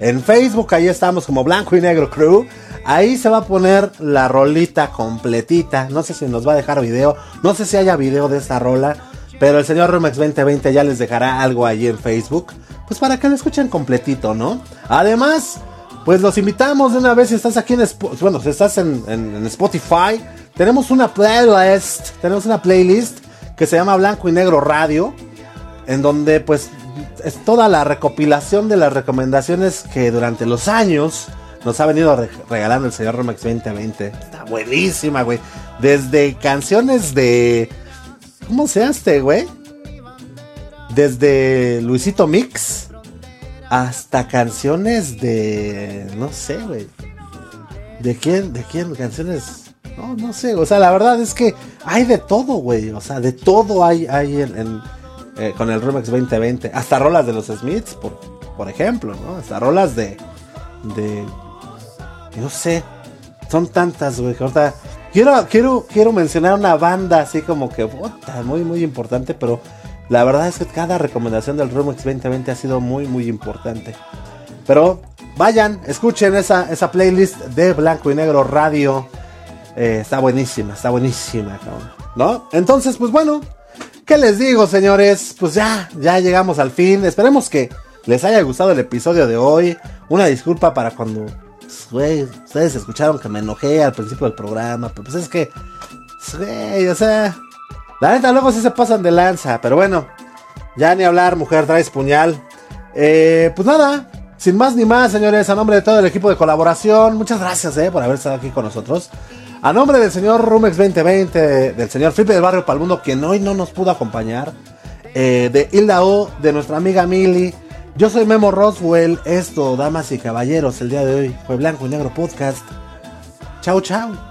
En Facebook, ahí estamos como Blanco y Negro Crew. Ahí se va a poner la rolita completita. No sé si nos va a dejar video. No sé si haya video de esta rola. Pero el señor Rumex 2020 ya les dejará algo ahí en Facebook. Pues para que lo escuchen completito, ¿no? Además, pues los invitamos de una vez si estás aquí en bueno, si estás en, Spotify, tenemos una playlist, tenemos una playlist que se llama Blanco y Negro Radio, en donde pues es toda la recopilación de las recomendaciones que durante los años nos ha venido regalando el señor Romex 2020. Está buenísima, güey. Desde canciones de ¿cómo se hace, güey? Desde Luisito Mix hasta canciones de. No sé, güey. ¿De quién? ¿De quién? Canciones. No, no sé. O sea, la verdad es que hay de todo, güey. O sea, de todo hay, hay en, eh, con el Remix 2020. Hasta rolas de los Smiths, por, por ejemplo, ¿no? Hasta rolas de. de. No sé. Son tantas, güey. Ahorita. Quiero, quiero, quiero mencionar una banda así como que. muy, muy importante, pero la verdad es que cada recomendación del Remix 2020 ha sido muy, muy importante. Pero vayan, escuchen esa, esa playlist de Blanco y Negro Radio. Eh, está buenísima, está buenísima, ¿No? Entonces, pues bueno, ¿qué les digo, señores? Pues ya, ya llegamos al fin. Esperemos que les haya gustado el episodio de hoy. Una disculpa para cuando ustedes escucharon que me enojé al principio del programa. Pero pues es que, güey, o sea, la neta, luego sí se pasan de lanza, pero bueno. Ya ni hablar, mujer, traes puñal. Eh, pues nada, sin más ni más, señores, a nombre de todo el equipo de colaboración, muchas gracias eh, por haber estado aquí con nosotros. A nombre del señor Rumex 2020, del señor Felipe del Barrio Palmundo, quien hoy no nos pudo acompañar, eh, de Hilda O, de nuestra amiga Mili. Yo soy Memo Roswell. Esto, damas y caballeros, el día de hoy fue Blanco y Negro Podcast. Chao, chao.